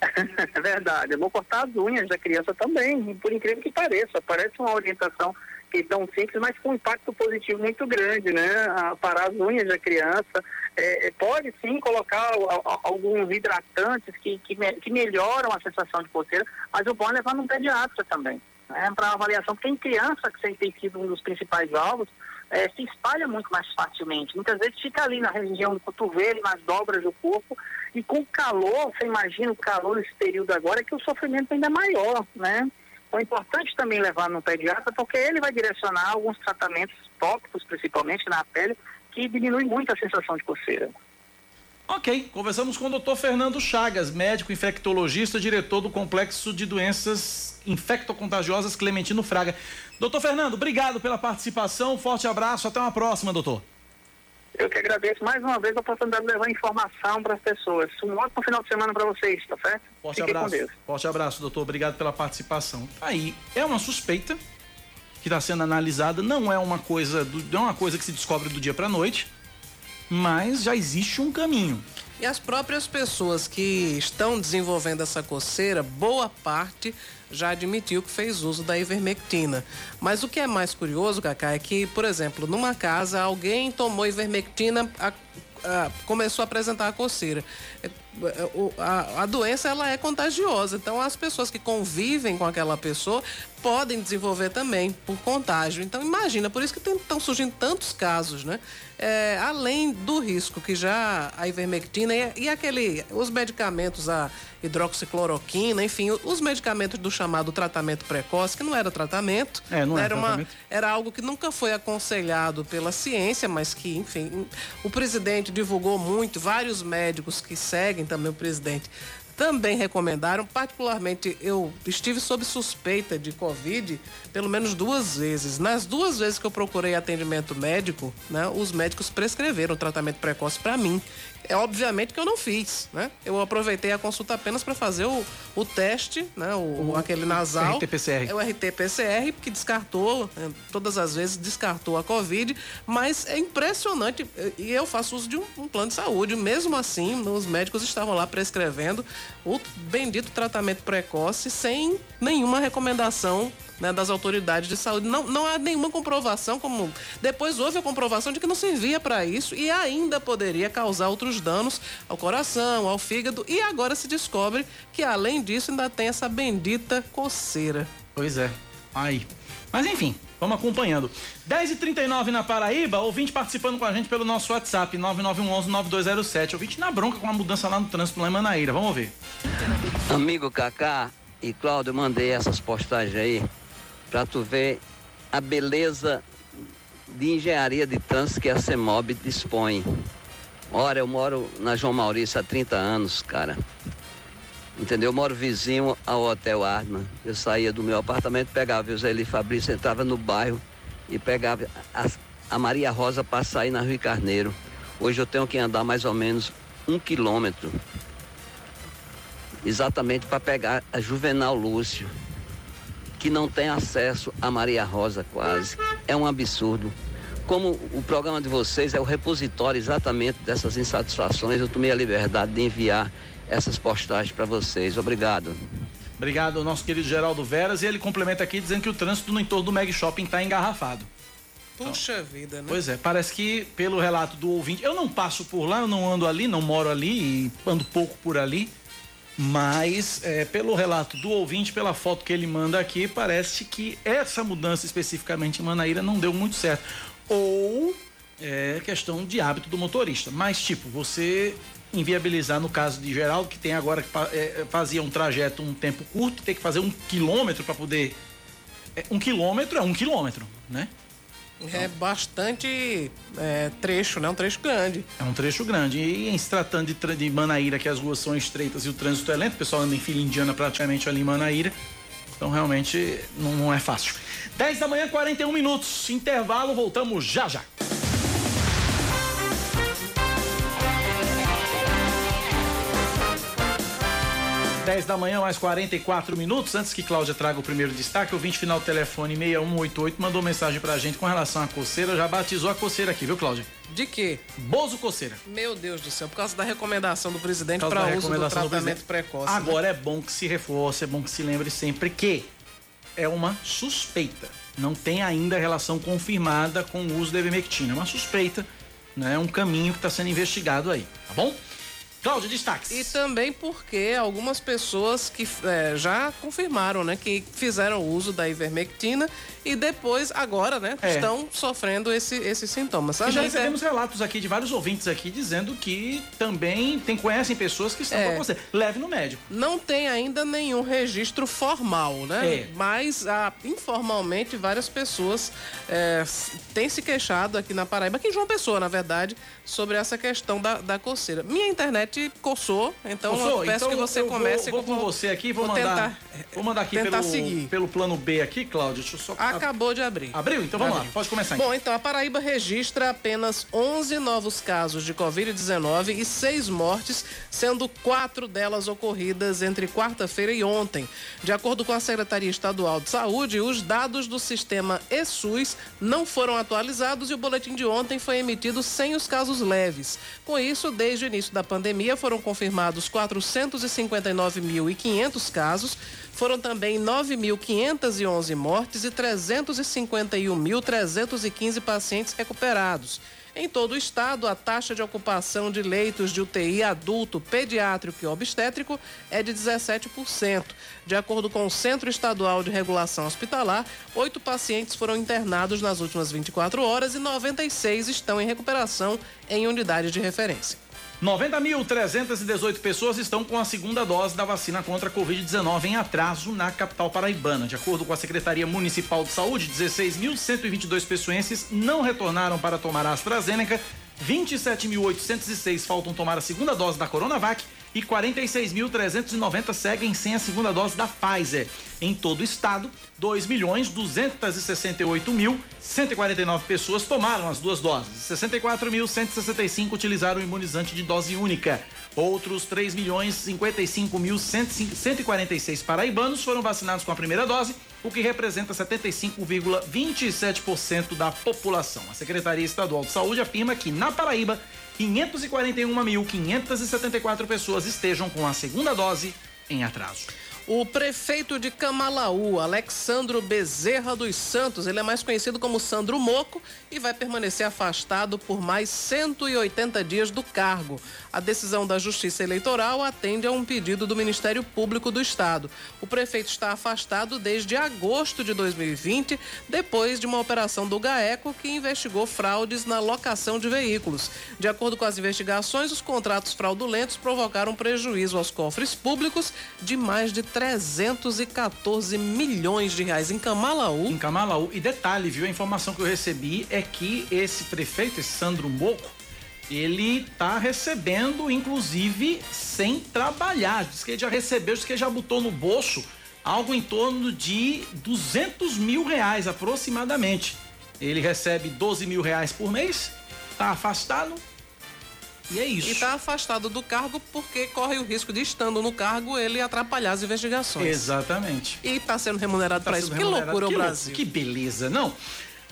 É verdade. Eu vou cortar as unhas da criança também, por incrível que pareça. Parece uma orientação que tão simples, mas com um impacto positivo muito grande, né? A Parar as unhas da criança. É, é, pode sim colocar alguns hidratantes que, que, me- que melhoram a sensação de coceira, mas o bom é levar no pediatra também, né? Para avaliação, porque em criança, que sempre tem sido um dos principais alvos, é, se espalha muito mais facilmente. Muitas vezes fica ali na região do cotovelo, nas dobras do corpo, e com o calor, você imagina o calor nesse período agora, que o sofrimento ainda é maior, né? Então é importante também levar no pediatra, porque ele vai direcionar alguns tratamentos tópicos, principalmente na pele, que diminuem muito a sensação de coceira. Ok, conversamos com o doutor Fernando Chagas, médico infectologista, diretor do Complexo de Doenças Infectocontagiosas Clementino Fraga. Doutor Fernando, obrigado pela participação, forte abraço, até uma próxima, doutor. Eu que agradeço mais uma vez a oportunidade de levar informação para as pessoas. Um ótimo final de semana para vocês, tá certo? Forte Fiquem com abraço. Forte abraço, doutor. Obrigado pela participação. Aí, é uma suspeita que está sendo analisada, não é uma coisa, do- não é uma coisa que se descobre do dia para noite, mas já existe um caminho. E as próprias pessoas que estão desenvolvendo essa coceira, boa parte já admitiu que fez uso da ivermectina. Mas o que é mais curioso, Cacá, é que, por exemplo, numa casa alguém tomou ivermectina, a- começou a apresentar a coceira. É, é, A, a doença ela é contagiosa, então as pessoas que convivem com aquela pessoa podem desenvolver também por contágio. Então imagina, por isso que estão surgindo tantos casos, né? É, além do risco que já a ivermectina e, e aquele, os medicamentos, a hidroxicloroquina, enfim, os medicamentos do chamado tratamento precoce, que não era tratamento, É, não era era, uma, tratamento. era algo que nunca foi aconselhado pela ciência, mas que, enfim, o presidente divulgou muito, vários médicos que seguem também o presidente. Também recomendaram, particularmente eu estive sob suspeita de Covid pelo menos duas vezes. Nas duas vezes que eu procurei atendimento médico, né, os médicos prescreveram tratamento precoce para mim, É obviamente que eu não fiz, né? Eu aproveitei a consulta apenas para fazer o, o teste, né? O, o aquele nasal. RT-PCR. É o RT-PCR que descartou, né? todas as vezes descartou a Covid, mas é impressionante e eu faço uso de um, um plano de saúde. Mesmo assim, os médicos estavam lá prescrevendo o bendito tratamento precoce sem nenhuma recomendação né, das autoridades de saúde. Não, não há nenhuma comprovação, como depois houve a comprovação de que não servia para isso e ainda poderia causar outros danos ao coração, ao fígado e agora se descobre que além disso ainda tem essa bendita coceira. Pois é. Aí. Mas enfim, vamos acompanhando. 10h39 na Paraíba, ouvinte participando com a gente pelo nosso WhatsApp, 9911-9207. Ouvinte na bronca com a mudança lá no trânsito lá em Manaíra. Vamos ouvir. Amigo Kaká e Cláudio, eu mandei essas postagens aí para tu ver a beleza de engenharia de trânsito que a CEMOB dispõe. Ora, eu moro na João Maurício há 30 anos, cara. Entendeu? Eu moro vizinho ao Hotel Arma. Eu saía do meu apartamento, pegava o Zé Fabrício, entrava no bairro e pegava a, a Maria Rosa para sair na Rio Carneiro. Hoje eu tenho que andar mais ou menos um quilômetro. Exatamente para pegar a Juvenal Lúcio, que não tem acesso a Maria Rosa quase. É um absurdo. Como o programa de vocês é o repositório exatamente dessas insatisfações, eu tomei a liberdade de enviar essas postagens para vocês. Obrigado. Obrigado ao nosso querido Geraldo Veras e ele complementa aqui dizendo que o trânsito no entorno do Meg Shopping está engarrafado. Puxa então, vida, né? Pois é, parece que pelo relato do ouvinte, eu não passo por lá, eu não ando ali, não moro ali e ando pouco por ali, mas é, pelo relato do ouvinte, pela foto que ele manda aqui, parece que essa mudança especificamente em Manaíra não deu muito certo. Ou é questão de hábito do motorista. Mas, tipo, você inviabilizar no caso de Geraldo, que tem agora que é, fazia um trajeto um tempo curto, tem que fazer um quilômetro para poder. É, um quilômetro é um quilômetro, né? É bastante é, trecho, né? Um trecho grande. É um trecho grande. E em se tratando de, de Manaíra, que as ruas são estreitas e o trânsito é lento, o pessoal anda em fila indiana praticamente ali em Manaíra. Então realmente não, não é fácil. 10 da manhã, 41 minutos. Intervalo, voltamos já já. 10 da manhã, mais 44 minutos. Antes que Cláudia traga o primeiro destaque, o 20 final do telefone 6188 mandou mensagem pra gente com relação à coceira. Já batizou a coceira aqui, viu, Cláudia? De quê? Bozo coceira. Meu Deus do céu, por causa da recomendação do presidente para uso do tratamento do precoce. Né? Agora né? é bom que se reforce, é bom que se lembre sempre que é uma suspeita. Não tem ainda relação confirmada com o uso da ivermectina. É uma suspeita, né? É um caminho que está sendo investigado aí, tá bom? Cláudia, destaques. E também porque algumas pessoas que é, já confirmaram, né, que fizeram uso da ivermectina e depois, agora, né, é. estão sofrendo esse, esses sintomas. E já recebemos é... relatos aqui de vários ouvintes aqui dizendo que também tem, conhecem pessoas que estão é. com você. Leve no médico. Não tem ainda nenhum registro formal, né? É. Mas ah, informalmente várias pessoas é, têm se queixado aqui na Paraíba, aqui em João Pessoa, na verdade, sobre essa questão da, da coceira. Minha internet coçou, então coçou? eu peço então, que você comece vou, vou com você aqui, vou, vou mandar, tentar, vou mandar aqui tentar pelo, seguir. pelo plano B aqui, Cláudio. Deixa eu só Acabou de abrir. Abriu? Então vamos Abriu. lá, pode começar. Bom, então a Paraíba registra apenas 11 novos casos de Covid-19 e seis mortes, sendo quatro delas ocorridas entre quarta-feira e ontem. De acordo com a Secretaria Estadual de Saúde, os dados do sistema ESUS não foram atualizados e o boletim de ontem foi emitido sem os casos leves. Com isso, desde o início da pandemia, foram confirmados 459.500 casos foram também 9.511 mortes e 351.315 pacientes recuperados. Em todo o estado, a taxa de ocupação de leitos de UTI adulto, pediátrico e obstétrico é de 17%. De acordo com o Centro Estadual de Regulação Hospitalar, oito pacientes foram internados nas últimas 24 horas e 96 estão em recuperação em unidade de referência. 90.318 pessoas estão com a segunda dose da vacina contra a Covid-19 em atraso na capital paraibana. De acordo com a Secretaria Municipal de Saúde, 16.122 pessoenses não retornaram para tomar a AstraZeneca, 27.806 faltam tomar a segunda dose da Coronavac e 46.390 seguem sem a segunda dose da Pfizer. Em todo o estado, 2 milhões 268 mil 149 pessoas tomaram as duas doses. 64.165 utilizaram o imunizante de dose única. Outros 3 milhões 55 mil 146 paraibanos foram vacinados com a primeira dose, o que representa 75,27% da população. A Secretaria Estadual de Saúde afirma que na Paraíba 541.574 pessoas estejam com a segunda dose em atraso. O prefeito de Camalaú, Alexandro Bezerra dos Santos, ele é mais conhecido como Sandro Moco e vai permanecer afastado por mais 180 dias do cargo. A decisão da Justiça Eleitoral atende a um pedido do Ministério Público do Estado. O prefeito está afastado desde agosto de 2020, depois de uma operação do GAECO que investigou fraudes na locação de veículos. De acordo com as investigações, os contratos fraudulentos provocaram prejuízo aos cofres públicos de mais de 314 milhões de reais em Camalaú. Em Camalaú. E detalhe, viu? A informação que eu recebi é que esse prefeito, esse Sandro Moco, ele tá recebendo, inclusive, sem trabalhar. Diz que ele já recebeu, diz que ele já botou no bolso algo em torno de 200 mil reais aproximadamente. Ele recebe 12 mil reais por mês, tá afastado, e é isso. E está afastado do cargo porque corre o risco de, estando no cargo, ele atrapalhar as investigações. Exatamente. E está sendo remunerado Tá para isso. Que loucura que o Brasil. Que beleza, não?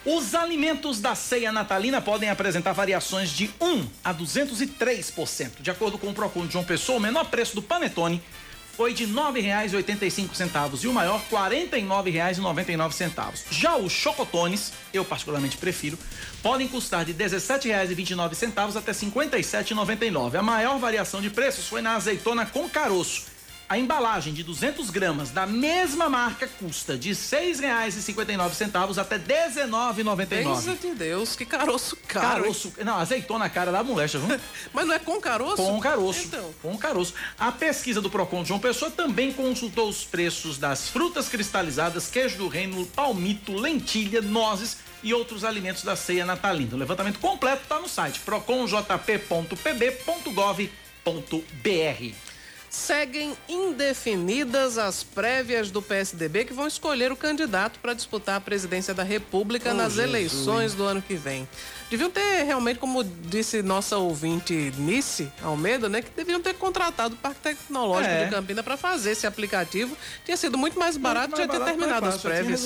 Os alimentos da ceia natalina podem apresentar variações de 1 a 203%. De acordo com o Procon de João Pessoa, o menor preço do panetone foi de R$ 9,85 e o maior R$ 49,99. Já os chocotones, eu particularmente prefiro, podem custar de R$ 17,29 até R$ 57,99. A maior variação de preços foi na azeitona com caroço. A embalagem de 200 gramas da mesma marca custa de R$ 6,59 até R$ 19,99. Benza de Deus, que caroço caro. Caroço, não, azeitona cara da moléstia, viu? Mas não é com caroço? Com caroço. Então. Com caroço. A pesquisa do Procon de João Pessoa também consultou os preços das frutas cristalizadas, queijo do reino, palmito, lentilha, nozes e outros alimentos da ceia natalina. O levantamento completo está no site proconjp.pb.gov.br. Seguem indefinidas as prévias do PSDB que vão escolher o candidato para disputar a presidência da República Oh, nas Jesus. eleições do ano que vem. Deviam ter realmente, como disse nossa ouvinte Nice Almeida, né, que deviam ter contratado o Parque Tecnológico É. de Campina para fazer esse aplicativo. Tinha sido muito mais barato, mais já ter terminado as tinha prévias.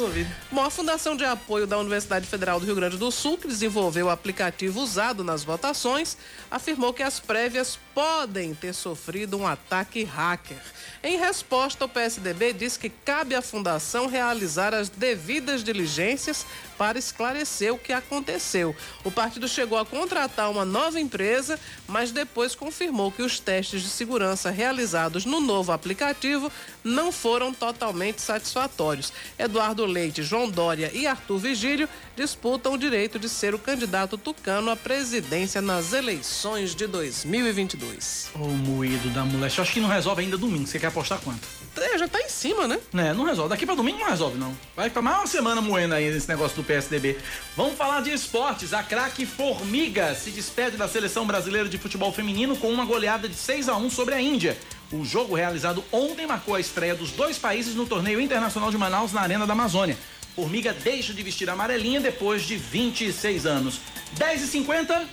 Bom, a Fundação de Apoio da Universidade Federal do Rio Grande do Sul, que desenvolveu o aplicativo usado nas votações, afirmou que as prévias podem ter sofrido um ataque hacker. Em resposta, o PSDB diz que cabe à fundação realizar as devidas diligências para esclarecer o que aconteceu. O partido chegou a contratar uma nova empresa, mas depois confirmou que os testes de segurança realizados no novo aplicativo não foram totalmente satisfatórios. Eduardo Leite, João Dória e Arthur Vigílio disputam o direito de ser o candidato tucano à presidência nas eleições de 2022. Ô, moído da moléstia. Acho que não resolve ainda domingo. Você quer apostar quanto? É, já tá em cima, né? Né, não resolve. Daqui pra domingo não resolve, não. Vai ficar mais uma semana moendo aí esse negócio do PSDB. Vamos falar de esportes. A craque Formiga se despede da seleção brasileira de futebol feminino com uma goleada de 6 a 1 sobre a Índia. O jogo realizado ontem marcou a estreia dos dois países no torneio internacional de Manaus na Arena da Amazônia. Formiga deixa de vestir a amarelinha depois de 26 anos. 10h50,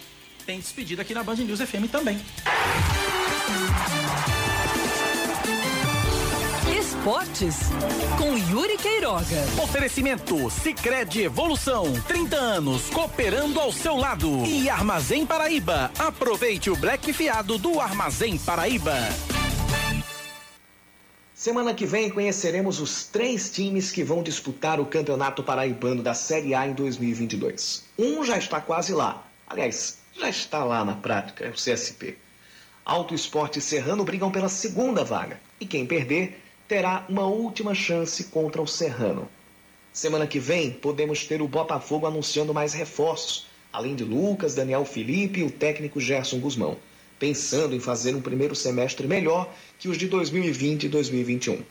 tem despedida aqui na Band News FM também. Esportes com Yuri Queiroga. Oferecimento Sicredi Evolução, 30 anos cooperando ao seu lado. E Armazém Paraíba. Aproveite o Black Fiado do Armazém Paraíba. Semana que vem conheceremos os três times que vão disputar o Campeonato Paraibano da Série A em 2022. Um já está quase lá. Aliás, já está lá na prática, é o CSP. Alto Esporte e Serrano brigam pela segunda vaga. E quem perder terá uma última chance contra o Serrano. Semana que vem podemos ter o Botafogo anunciando mais reforços, além de Lucas, Daniel Felipe e o técnico Gerson Guzmão, pensando em fazer um primeiro semestre melhor que os de 2020 e 2021.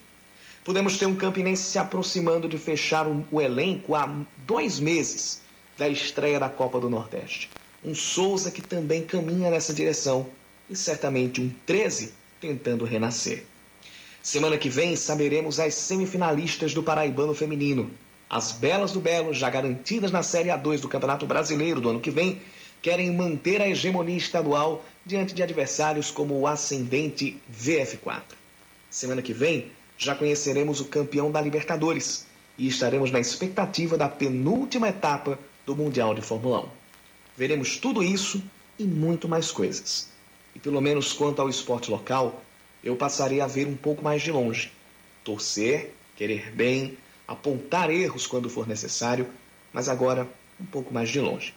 Podemos ter um campinense se aproximando de fechar o, elenco há dois meses da estreia da Copa do Nordeste. Um Souza que também caminha nessa direção e certamente um 13 tentando renascer. Semana que vem saberemos as semifinalistas do Paraibano Feminino. As Belas do Belo, já garantidas na Série A2 do Campeonato Brasileiro do ano que vem, querem manter a hegemonia estadual diante de adversários como o ascendente VF4. Semana que vem já conheceremos o campeão da Libertadores e estaremos na expectativa da penúltima etapa do Mundial de Fórmula 1. Veremos tudo isso e muito mais coisas. E pelo menos quanto ao esporte local, eu passarei a ver um pouco mais de longe. Torcer, querer bem, apontar erros quando for necessário, mas agora um pouco mais de longe.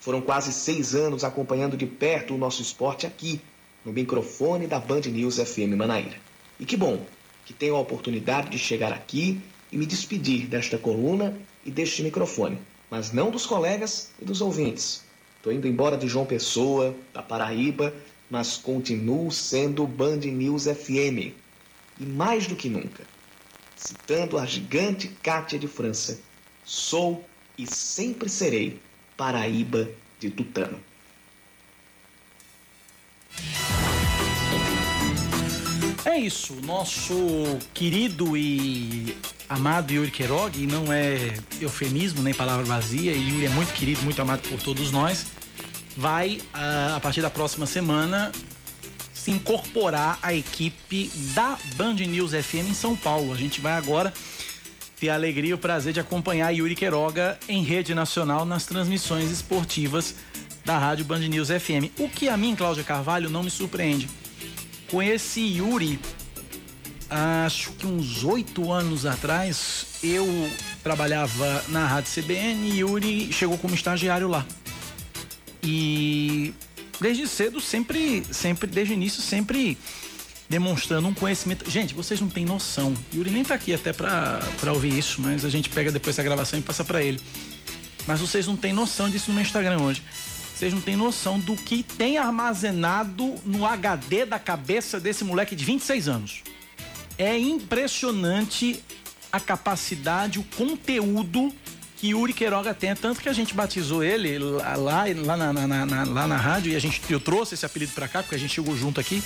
Foram quase seis anos acompanhando de perto o nosso esporte aqui, no microfone da Band News FM Manaíra. E que bom que tenho a oportunidade de chegar aqui e me despedir desta coluna e deste microfone, mas não dos colegas e dos ouvintes. Estou indo embora de João Pessoa, da Paraíba, mas continuo sendo Band News FM. E mais do que nunca, citando a gigante Cátia de França, sou e sempre serei Paraíba de Tutano. É isso, nosso querido e amado Yuri Queiroga, e não é eufemismo nem palavra vazia, Yuri é muito querido, muito amado por todos nós, vai, a partir da próxima semana, se incorporar à equipe da Band News FM em São Paulo. A gente vai agora ter a alegria e o prazer de acompanhar Yuri Queiroga em rede nacional nas transmissões esportivas da Rádio Band News FM. O que a mim, Cláudia Carvalho, não me surpreende Conheci Yuri, acho que uns oito anos atrás. Eu trabalhava na Rádio CBN e Yuri chegou como estagiário lá. E desde cedo, sempre, sempre, desde o início, sempre demonstrando um conhecimento. Gente, vocês não têm noção. Yuri nem tá aqui até pra, ouvir isso, mas a gente pega depois essa gravação e passa para ele. Mas vocês não têm noção disso no meu Instagram hoje. Vocês não têm noção do que tem armazenado no HD da cabeça desse moleque de 26 anos. É impressionante a capacidade, o conteúdo que Yuri Queiroga tem. Tanto que a gente batizou ele lá, lá, lá, na, na, na, lá na rádio e a gente, eu trouxe esse apelido para cá, porque a gente chegou junto aqui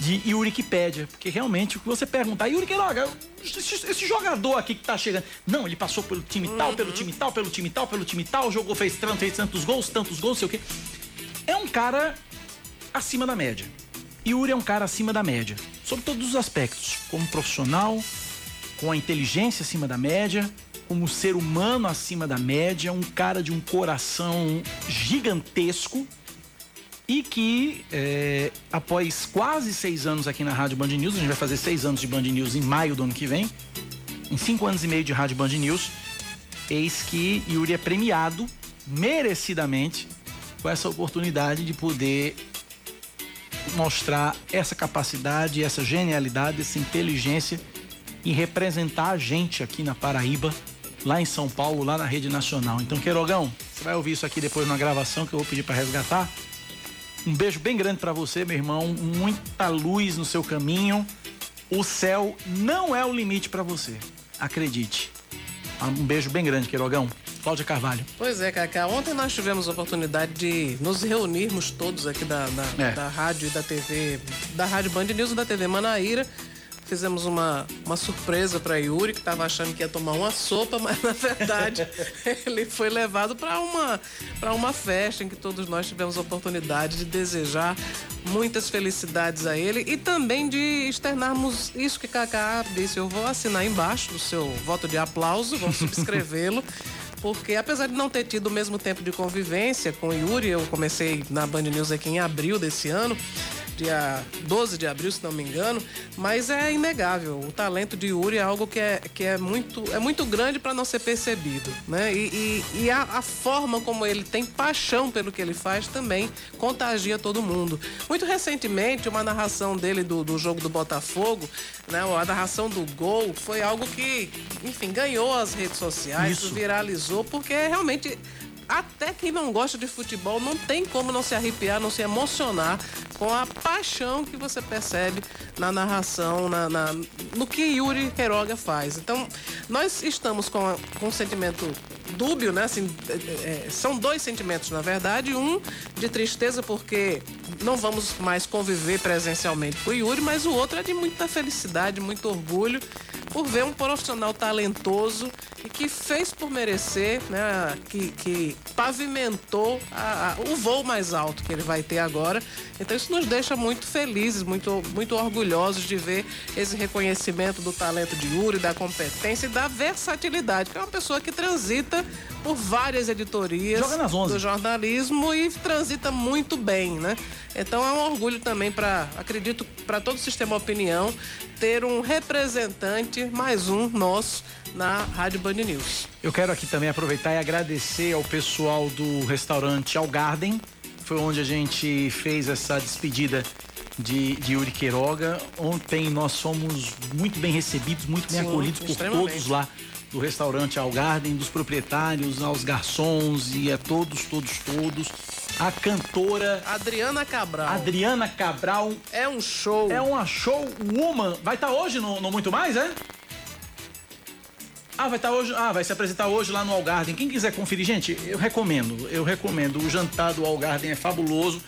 de Yurikipédia, porque realmente o que você perguntar, Yuri Queiroga, esse, jogador aqui que tá chegando, não, ele passou pelo time tal, pelo time tal, pelo time tal, pelo time tal, jogou, fez tanto, fez tantos gols, tantos gols, sei o quê. É um cara acima da média. Yuri é um cara acima da média, sobre todos os aspectos, como profissional, com a inteligência acima da média, como ser humano acima da média, um cara de um coração gigantesco, e que é, após quase seis anos aqui na Rádio Band News, a gente vai fazer seis anos de Band News em maio do ano que vem, em cinco anos e meio de Rádio Band News, eis que Yuri é premiado merecidamente com essa oportunidade de poder mostrar essa capacidade, essa genialidade, essa inteligência e representar a gente aqui na Paraíba, lá em São Paulo, lá na rede nacional. Então, Queirogão, você vai ouvir isso aqui depois na gravação que eu vou pedir para resgatar. Um beijo bem grande para você, meu irmão. Muita luz no seu caminho. O céu não é o limite para você. Acredite. Um beijo bem grande, Queirogão. Cláudia Carvalho. Pois é, Cacá. Ontem nós tivemos a oportunidade de nos reunirmos todos aqui da, da, é. da rádio e da TV, da Rádio Band News e da TV Manaíra Fizemos uma, uma surpresa para Yuri, que estava achando que ia tomar uma sopa, mas na verdade ele foi levado para uma, uma festa em que todos nós tivemos a oportunidade de desejar muitas felicidades a ele e também de externarmos isso que Cacá disse. Eu vou assinar embaixo do seu voto de aplauso, vou subscrevê-lo. porque apesar de não ter tido o mesmo tempo de convivência com Yuri, eu comecei na Band News aqui em abril desse ano, dia 12 de abril, se não me engano, mas é inegável. O talento de Yuri é algo que é, que é, muito, é muito grande para não ser percebido. Né? E, e, e a, a, forma como ele tem paixão pelo que ele faz também contagia todo mundo. Muito recentemente, uma narração dele do, do jogo do Botafogo, né? a narração do gol, foi algo que, enfim, ganhou as redes sociais, Isso. viralizou, porque realmente até quem não gosta de futebol não tem como não se arrepiar, não se emocionar com a paixão que você percebe na narração, na, na no que Yuri Queiroga faz. Então, nós estamos com, com um sentimento dúbio, né? Assim, é, é, são dois sentimentos, na verdade. Um de tristeza porque não vamos mais conviver presencialmente com o Yuri, mas o outro é de muita felicidade, muito orgulho por ver um profissional talentoso e que fez por merecer, né, que, que pavimentou a, a, o voo mais alto que ele vai ter agora. Então isso nos deixa muito felizes, muito, muito orgulhosos de ver esse reconhecimento do talento de Yuri, da competência e da versatilidade, que é uma pessoa que transita por várias editorias do jornalismo e transita muito bem, né? Então é um orgulho também para, acredito, para todo o sistema opinião ter um representante, mais um nosso, na Rádio Band News. Eu quero aqui também aproveitar e agradecer ao pessoal do restaurante Algarden, foi onde a gente fez essa despedida de, de Yuri Queiroga. Ontem nós fomos muito bem recebidos, muito bem Sim, acolhidos por todos lá do restaurante Algarden, dos proprietários, aos garçons e a todos, todos, todos. A cantora Adriana Cabral. Adriana Cabral. É um show. É uma show woman. Vai estar tá hoje no, no Muito Mais, é? Ah, vai estar tá hoje. Ah, vai se apresentar hoje lá no Algarden. Quem quiser conferir, gente, eu recomendo. Eu recomendo. O jantar do Algarden é fabuloso.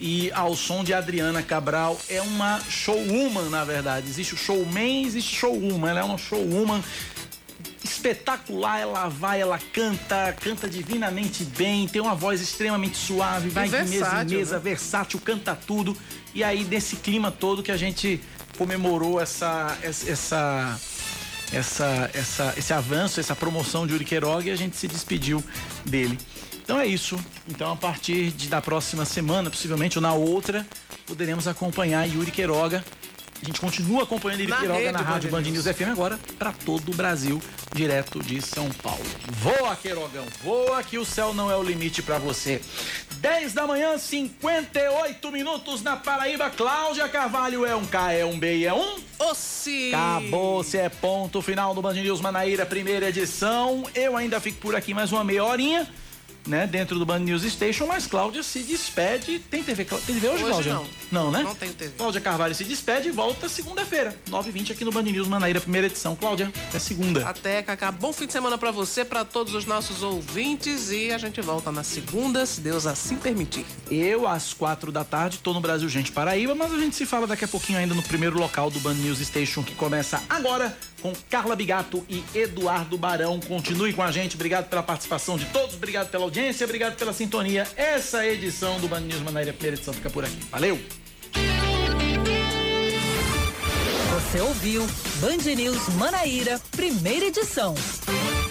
E ao som de Adriana Cabral é uma showwoman, na verdade. Existe o showman, existe showwoman. Ela é uma showwoman espetacular, ela vai, ela canta, canta divinamente bem, tem uma voz extremamente suave, vai de mesa em mesa, né? versátil, canta tudo. E aí, nesse clima todo que a gente comemorou essa, essa, essa, essa, esse avanço, essa promoção de Uri Queiroga e a gente se despediu dele. Então é isso. Então, a partir de, da próxima semana, possivelmente, ou na outra, poderemos acompanhar Yuri Queiroga a gente continua acompanhando ele Queiroga na Rádio Band News FM agora para todo o Brasil, direto de São Paulo. Voa, Queirogão, voa que o céu não é o limite para você. 10 da manhã, 58 minutos na Paraíba. Cláudia Carvalho é um K, é um B e é um. Ossi! Acabou, se é ponto final do Band News Manaíra, primeira edição. Eu ainda fico por aqui mais uma meia horinha né, dentro do Band News Station, mas Cláudia se despede. Tem TV, tem TV hoje, hoje Cláudia? Não. Não, né? Não tem TV. Cláudia Carvalho se despede e volta segunda-feira, 9h20 aqui no Band News Manaíra, primeira edição. Cláudia, até segunda. Até, Cacá. Bom fim de semana para você, para todos os nossos ouvintes e a gente volta na segunda, se Deus assim permitir. Eu, às quatro da tarde, tô no Brasil Gente Paraíba, mas a gente se fala daqui a pouquinho ainda no primeiro local do Band News Station, que começa agora com Carla Bigato e Eduardo Barão. Continue com a gente. Obrigado pela participação de todos, obrigado pela audiência, obrigado pela sintonia. Essa edição do Band News Manaíra, primeira edição, fica por aqui. Valeu! Você ouviu Band News Manaíra, primeira edição.